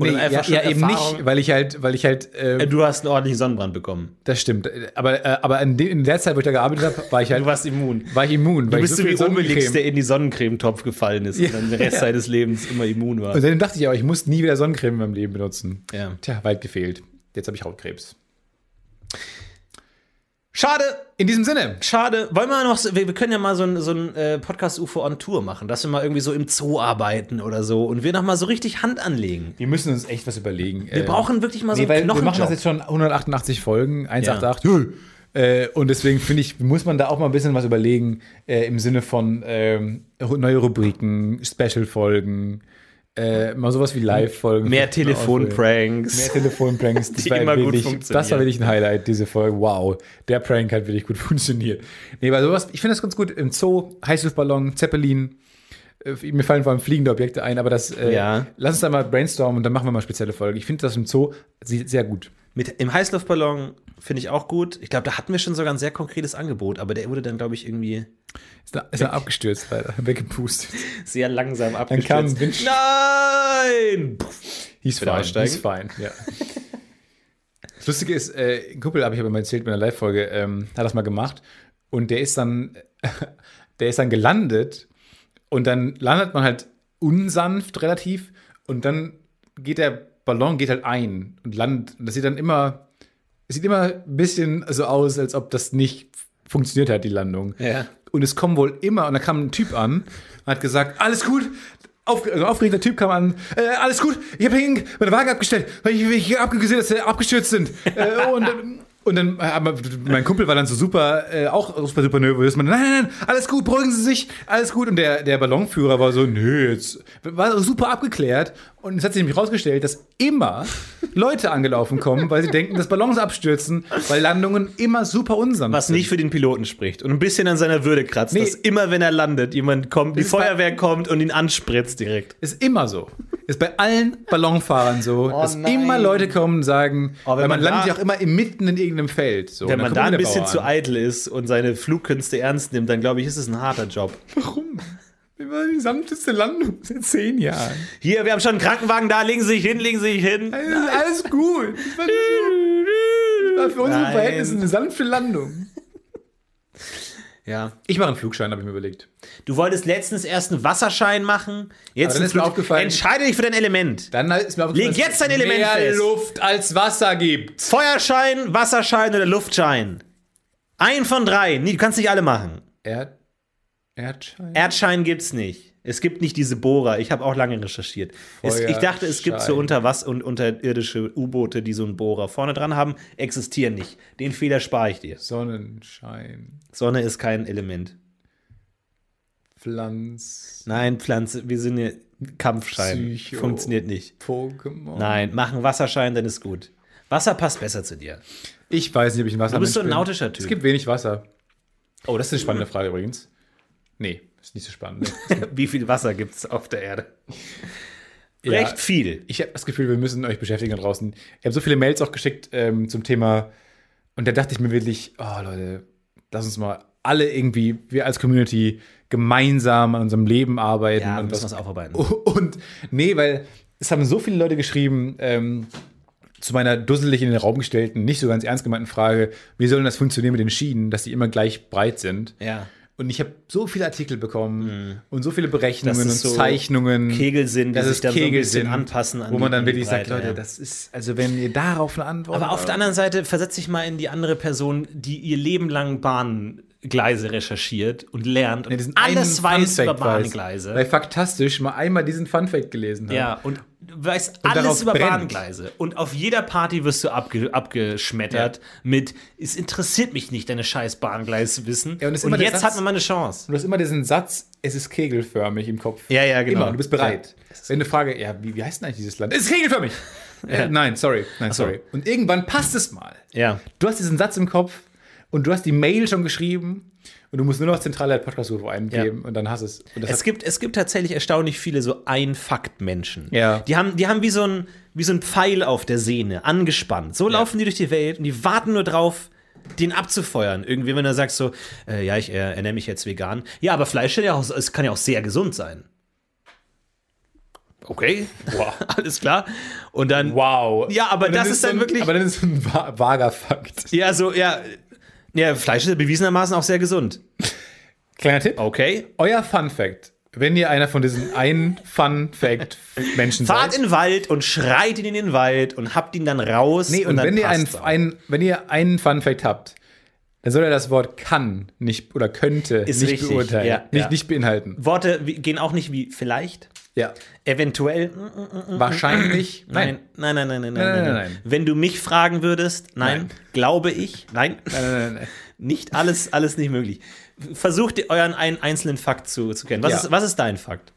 Nee, einfach ja, ja eben nicht, weil ich halt, weil ich halt, ähm, Äh, Du hast einen ordentlichen Sonnenbrand bekommen. das stimmt. Aber, äh, aber in, de, in der Zeit, wo ich da gearbeitet habe, war ich halt, Du warst immun. war ich immun. Du weil bist so wie Obelix, der in die Sonnencremetopf gefallen ist und dann den Rest *laughs* seines Lebens immer immun war. Und seitdem dachte ich auch, ich muss nie wieder Sonnencreme in meinem Leben benutzen. Ja. Tja, weit gefehlt. Jetzt habe ich Hautkrebs. Schade, In diesem Sinne. schade. Wollen wir noch, so- wir, wir können ja mal so ein, so ein äh, Podcast-UFO on Tour machen, dass wir mal irgendwie so im Zoo arbeiten oder so und wir noch mal so richtig Hand anlegen. Wir müssen uns echt was überlegen. Wir brauchen wirklich mal so nee, einen weil wir machen das jetzt schon 188 Folgen, 188. Äh, und deswegen finde ich, muss man da auch mal ein bisschen was überlegen äh, im Sinne von ähm, neue Rubriken, Special-Folgen, äh, mal sowas wie Live-Folgen. Mehr Mehr Telefonpranks. *laughs* Telefonpranks. Das Die war immer gut wirklich, funktionieren. Das war wirklich ein Highlight, diese Folge. Wow, der Prank hat wirklich gut *laughs* funktioniert. Nee, weil sowas, ich finde das ganz gut. Im Zoo, Heißluftballon, Zeppelin. Äh, Mir fallen vor allem fliegende Objekte ein, aber das, äh, Ja. lass uns da mal brainstormen und dann machen wir mal spezielle Folgen. Ich finde das im Zoo sehr, sehr gut. Mit, Im Heißluftballon finde ich auch gut. Ich glaube, da hatten wir schon sogar ein sehr konkretes Angebot, aber der wurde dann, glaube ich, irgendwie Ist da, ist da abgestürzt, leider. *laughs* Weggepustet. sehr langsam kam abgestürzt. ein Wind- Nein! Puff. Hieß fein. Hieß fein, ja. *laughs* Das Lustige ist, äh, ein Kumpel, habe ich aber mal erzählt bei einer Live-Folge, ähm, hat das mal gemacht und der ist dann, *laughs* der ist dann gelandet und dann landet man halt unsanft relativ und dann geht der Ballon geht halt ein und landet. Und das sieht dann immer, es sieht immer ein bisschen so aus, als ob das nicht funktioniert hat, die Landung. Ja. Und es kommen wohl immer, und da kam ein Typ an und hat gesagt, alles gut. Auf, also aufgeregter Typ kam an, äh, alles gut, ich habe meine Wagen abgestellt, weil ich, ich habe gesehen, dass sie abgestürzt sind. äh, und, und dann, aber mein Kumpel war dann so super, äh, auch super, super nervös. Man, nein, nein, nein, alles gut, beruhigen Sie sich, alles gut. Und der, der Ballonführer war so, nö, jetzt, war super abgeklärt. Und es hat sich nämlich rausgestellt, dass immer Leute angelaufen kommen, weil sie denken, dass Ballons abstürzen, weil Landungen immer super unsanft Was sind. nicht für den Piloten spricht und ein bisschen an seiner Würde kratzt, Nee. dass immer, wenn er landet, jemand kommt, die Feuerwehr kommt und ihn anspritzt direkt. Ist immer so. Ist bei allen Ballonfahrern so, dass Oh nein. immer Leute kommen und sagen, Oh, wenn weil man, man landet ja auch immer im mitten in irgendeinem Feld. So. Wenn man da ein bisschen Bauer zu an. eitel ist und seine Flugkünste ernst nimmt, dann glaube ich, ist es ein harter Job. Warum? War die sanfteste Landung *laughs* seit zehn Jahren. Hier, wir haben schon einen Krankenwagen da, legen Sie sich hin, legen Sie sich hin. Alles, alles gut. Das war, das war für unsere Nein. Verhältnisse eine sanfte Landung. Ja. Ich mache einen Flugschein, habe ich mir überlegt. Du wolltest letztens erst einen Wasserschein machen. Jetzt ist mir aufgefallen- Entscheide dich für dein Element. Dann ist mir aufgefallen, Leg jetzt dein Element mehr fest. Luft als Wasser gibt. Feuerschein, Wasserschein oder Luftschein. Ein von drei. Nee, du kannst nicht alle machen. Erd Erdschein? Erdschein gibt's nicht. Es gibt nicht diese Bohrer. Ich habe auch lange recherchiert. Es, ich dachte, es gibt so unter was und unterirdische U-Boote, die so einen Bohrer vorne dran haben, existieren nicht. Den Fehler spare ich dir. Sonnenschein. Sonne ist kein Element. Pflanz. Nein, Pflanze, wir sind eine Kampfschein. Psycho. Funktioniert nicht. Pokémon. Nein, mach einen Wasserschein, dann ist gut. Wasser passt besser zu dir. Ich weiß nicht, ob ich ein Wasser Du bist so ein nautischer Typ. Es gibt wenig Wasser. Oh, das ist eine spannende Frage übrigens. Nee, ist nicht so spannend. *laughs* Wie viel Wasser gibt's auf der Erde? Ja. Recht viel. Ich habe das Gefühl, wir müssen euch beschäftigen da draußen. Ich habe so viele Mails auch geschickt ähm, zum Thema und da dachte ich mir wirklich, oh Leute, lass uns mal alle irgendwie, wir als Community, gemeinsam an unserem Leben arbeiten. Ja, und wir was, es aufarbeiten. und nee, weil es haben so viele Leute geschrieben, ähm, zu meiner dusselig in den Raum gestellten, nicht so ganz ernst gemeinten Frage, wie soll denn das funktionieren mit den Schienen, dass die immer gleich breit sind? Ja. Und ich habe so viele Artikel bekommen und so viele Berechnungen und so Zeichnungen. Kegel sind, die sich dann so ein anpassen an Wo man dann wirklich sagt, Leute, ja. das ist, also wenn ihr darauf eine Antwort Aber auf der anderen Seite versetzt sich mal in die andere Person, die ihr Leben lang Bahngleise recherchiert und lernt und diesen alles weiß über Bahngleise. Weil faktastisch mal einmal diesen Funfact gelesen hat. Ja, und du weißt darauf alles über brennt. Bahngleise. Und auf jeder Party wirst du abge abgeschmettert mit, es interessiert mich nicht, deine scheiß Bahngleiswissen. Ja, und und jetzt Satz- hat man mal eine Chance. Und du hast immer diesen Satz, es ist kegelförmig im Kopf. Ja, ja, genau. Immer, du bist bereit. Wenn eine Frage, ja, wie, wie heißt denn eigentlich dieses Land? Es ist kegelförmig! *laughs* äh, nein, sorry, nein, so. sorry. Und irgendwann passt es mal. Ja. Du hast diesen Satz im Kopf und du hast die Mail schon geschrieben und du musst nur noch zentrale Podcast-Suche eingeben und dann hast es. Es gibt, es gibt tatsächlich erstaunlich viele so Ein-Fakt-Menschen. Ja. Die haben, die haben wie so, ein, wie so ein Pfeil auf der Sehne, angespannt. So laufen die durch die Welt und die warten nur drauf, den abzufeuern. Irgendwie, wenn du sagst so, äh, ja, ich äh, ernähre mich jetzt vegan. Ja, aber Fleisch ja auch, es kann ja auch sehr gesund sein. Okay, wow. *laughs* alles klar. Und dann, wow. Ja, aber das ist dann so ein, wirklich- Aber dann ist ein va- vager Fakt. ja, so, ja, ja, Fleisch ist bewiesenermaßen auch sehr gesund. Kleiner Tipp. Okay. Euer Fun Fact. Wenn ihr einer von diesen ein Fun Fact Menschen Fahrt seid. in den Wald und schreit ihn in den Wald und habt ihn dann raus. Nee, und, dann wenn ihr einen, passt's auch. ein, wenn ihr einen Fun Fact habt, dann soll er das Wort kann nicht oder könnte Ist nicht richtig, beurteilen, ja, nicht, ja. nicht beinhalten. Worte gehen auch nicht wie vielleicht, ja. Eventuell. Mm, mm, mm, Wahrscheinlich. Nein. Nein. Nein, nein, nein, nein, nein, nein, nein. Wenn du mich fragen würdest, nein, nein. glaube ich, nein. nein, nein, nein, Nicht alles, alles nicht möglich. Versucht euren einen einzelnen Fakt zu, zu kennen. Was, ja. ist, was ist dein Fakt?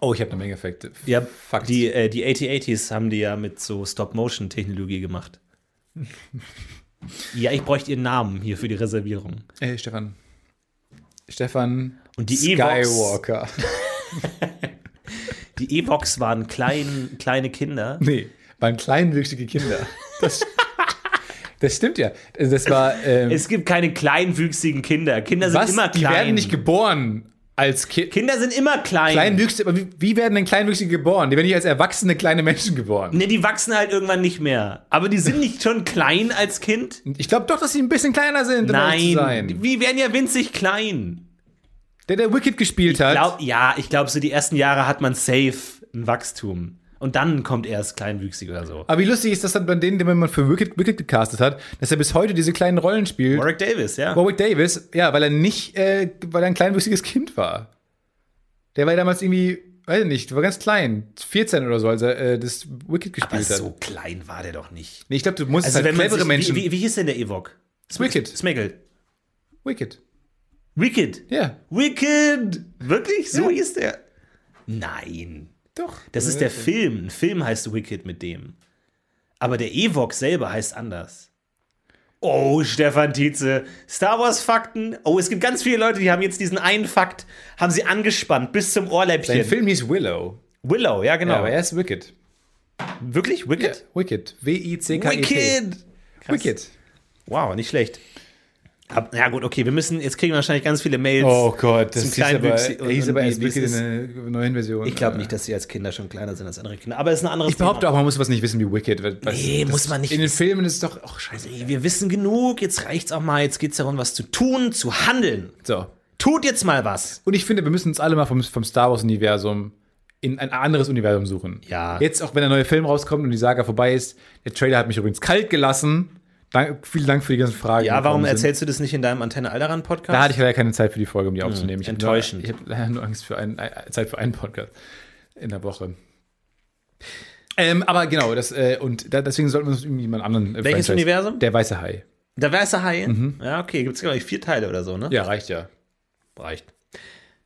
Oh, ich habe eine Menge Fakte. Ja, Fakt. die, äh, die AT-80s haben die ja mit so Stop-Motion-Technologie gemacht. ja, ich bräuchte ihren Namen hier für die Reservierung. Hey, Stefan. Stefan. Und die Skywalker. E *laughs* Die Evox waren klein, kleine Kinder. nee, waren kleinwüchsige Kinder. Das, das stimmt ja. Das war. Ähm, Es gibt keine kleinwüchsigen Kinder. Kinder sind was? immer Die klein. werden nicht geboren als Kind. Kinder sind immer klein. Kleinwüchsige, aber wie, wie werden denn Kleinwüchsige geboren? Die werden nicht als erwachsene kleine Menschen geboren. Ne, die wachsen halt irgendwann nicht mehr. Aber die sind nicht schon klein als Kind? Ich glaube doch, dass sie ein bisschen kleiner sind, um Nein. Die werden ja winzig klein. Der, der Wicked gespielt hat. Glaub, ja, ich glaube, so die ersten Jahre hat man safe ein Wachstum. Und dann kommt erst kleinwüchsig oder so. aber wie lustig ist das dann bei denen, den man für Wicked, Wicked gecastet hat, dass er bis heute diese kleinen Rollen spielt. Warwick Davis, ja. Warwick Davis, ja, weil er nicht, äh, weil er ein kleinwüchsiges Kind war. Der war ja damals irgendwie, weiß ich nicht, war ganz klein, 14 oder so, als er äh, das Wicked Aber gespielt hat. so klein war der doch nicht. Nee, ich glaube, du musst Also halt wenn man clevere sich, Menschen. wie, wie, wie hieß denn der Ewok? Wicked. Smeggle. Wicked. Wicked. Ja. Wicked. Wirklich? So Ja. hieß der? Nein. Doch. Das ist der Film. Ein Film heißt Wicked mit dem. Aber der Ewok selber heißt anders. Oh, Stefan Tietze. Star Wars Fakten. Oh, es gibt ganz viele Leute, die haben jetzt diesen einen Fakt, haben sie angespannt bis zum Ohrläppchen. Sein Film hieß Willow. Willow, ja genau. Ja, aber er ist Wicked. Wirklich? Wicked? Wicked. W-I-C-K-E-T. Wicked. Wicked. Wow, nicht schlecht. Hab, ja gut, okay, wir müssen, jetzt kriegen wir wahrscheinlich ganz viele Mails. Oh Gott, das hieß aber, er und- aber erst es ist- in der neuen Version. Ich glaube nicht, dass sie als Kinder schon kleiner sind als andere Kinder. Aber es ist ein anderes Ich behaupte Thema. auch, man muss was nicht wissen wie Wicked. weil Nee, muss man nicht In den. Filmen ist es doch, ach scheiße. Nee, wir wissen genug, jetzt reicht's auch mal, jetzt geht's darum, was zu tun, zu handeln. So. Tut jetzt mal was. Und ich finde, wir müssen uns alle mal vom, vom Star Wars-Universum in ein anderes Universum suchen. Ja. Jetzt, auch wenn der neue Film rauskommt und die Saga vorbei ist, der Trailer hat mich übrigens kalt gelassen. Dank, vielen Dank für die ganzen Fragen. Ja, warum erzählst du das nicht in deinem Antenne Alderan Podcast? Da hatte ich leider keine Zeit für die Folge, um die aufzunehmen. Ich hab enttäuschend. Nur, ich habe leider nur Angst für ein, äh, Zeit für einen Podcast in der Woche. Ähm, aber genau, das, äh, und da, deswegen sollten wir uns irgendwie einen anderen. Äh, Welches Franchise- Universum? Der Weiße Hai. Der weiße Hai. Ja, okay, gibt's glaube ich vier Teile oder so, ne? Ja, reicht ja. Reicht.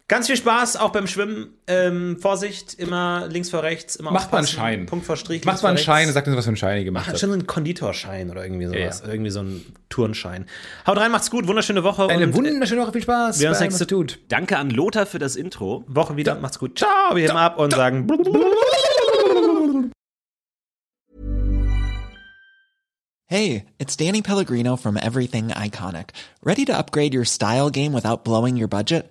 Ganz viel Spaß, auch beim Schwimmen. Ähm, Vorsicht, immer links vor rechts, immer Macht mal einen. Schein. Punkt vor Strich. Macht mal einen Schein sagt uns, was für einen Schein ihr gemacht Hat habt. schon einen Konditorschein oder irgendwie sowas. Ja, Irgendwie so ein Turnschein. Haut rein, macht's gut, wunderschöne Woche. Eine und, äh, wunderschöne Woche, viel Spaß. wir uns nächste allem, was tut. Danke an Lothar für das Intro. Woche wieder, macht's gut. Ciao, wir heben ab und sagen. Hey, it's Danny Pellegrino from Everything Iconic. Ready to upgrade your style game without blowing your budget?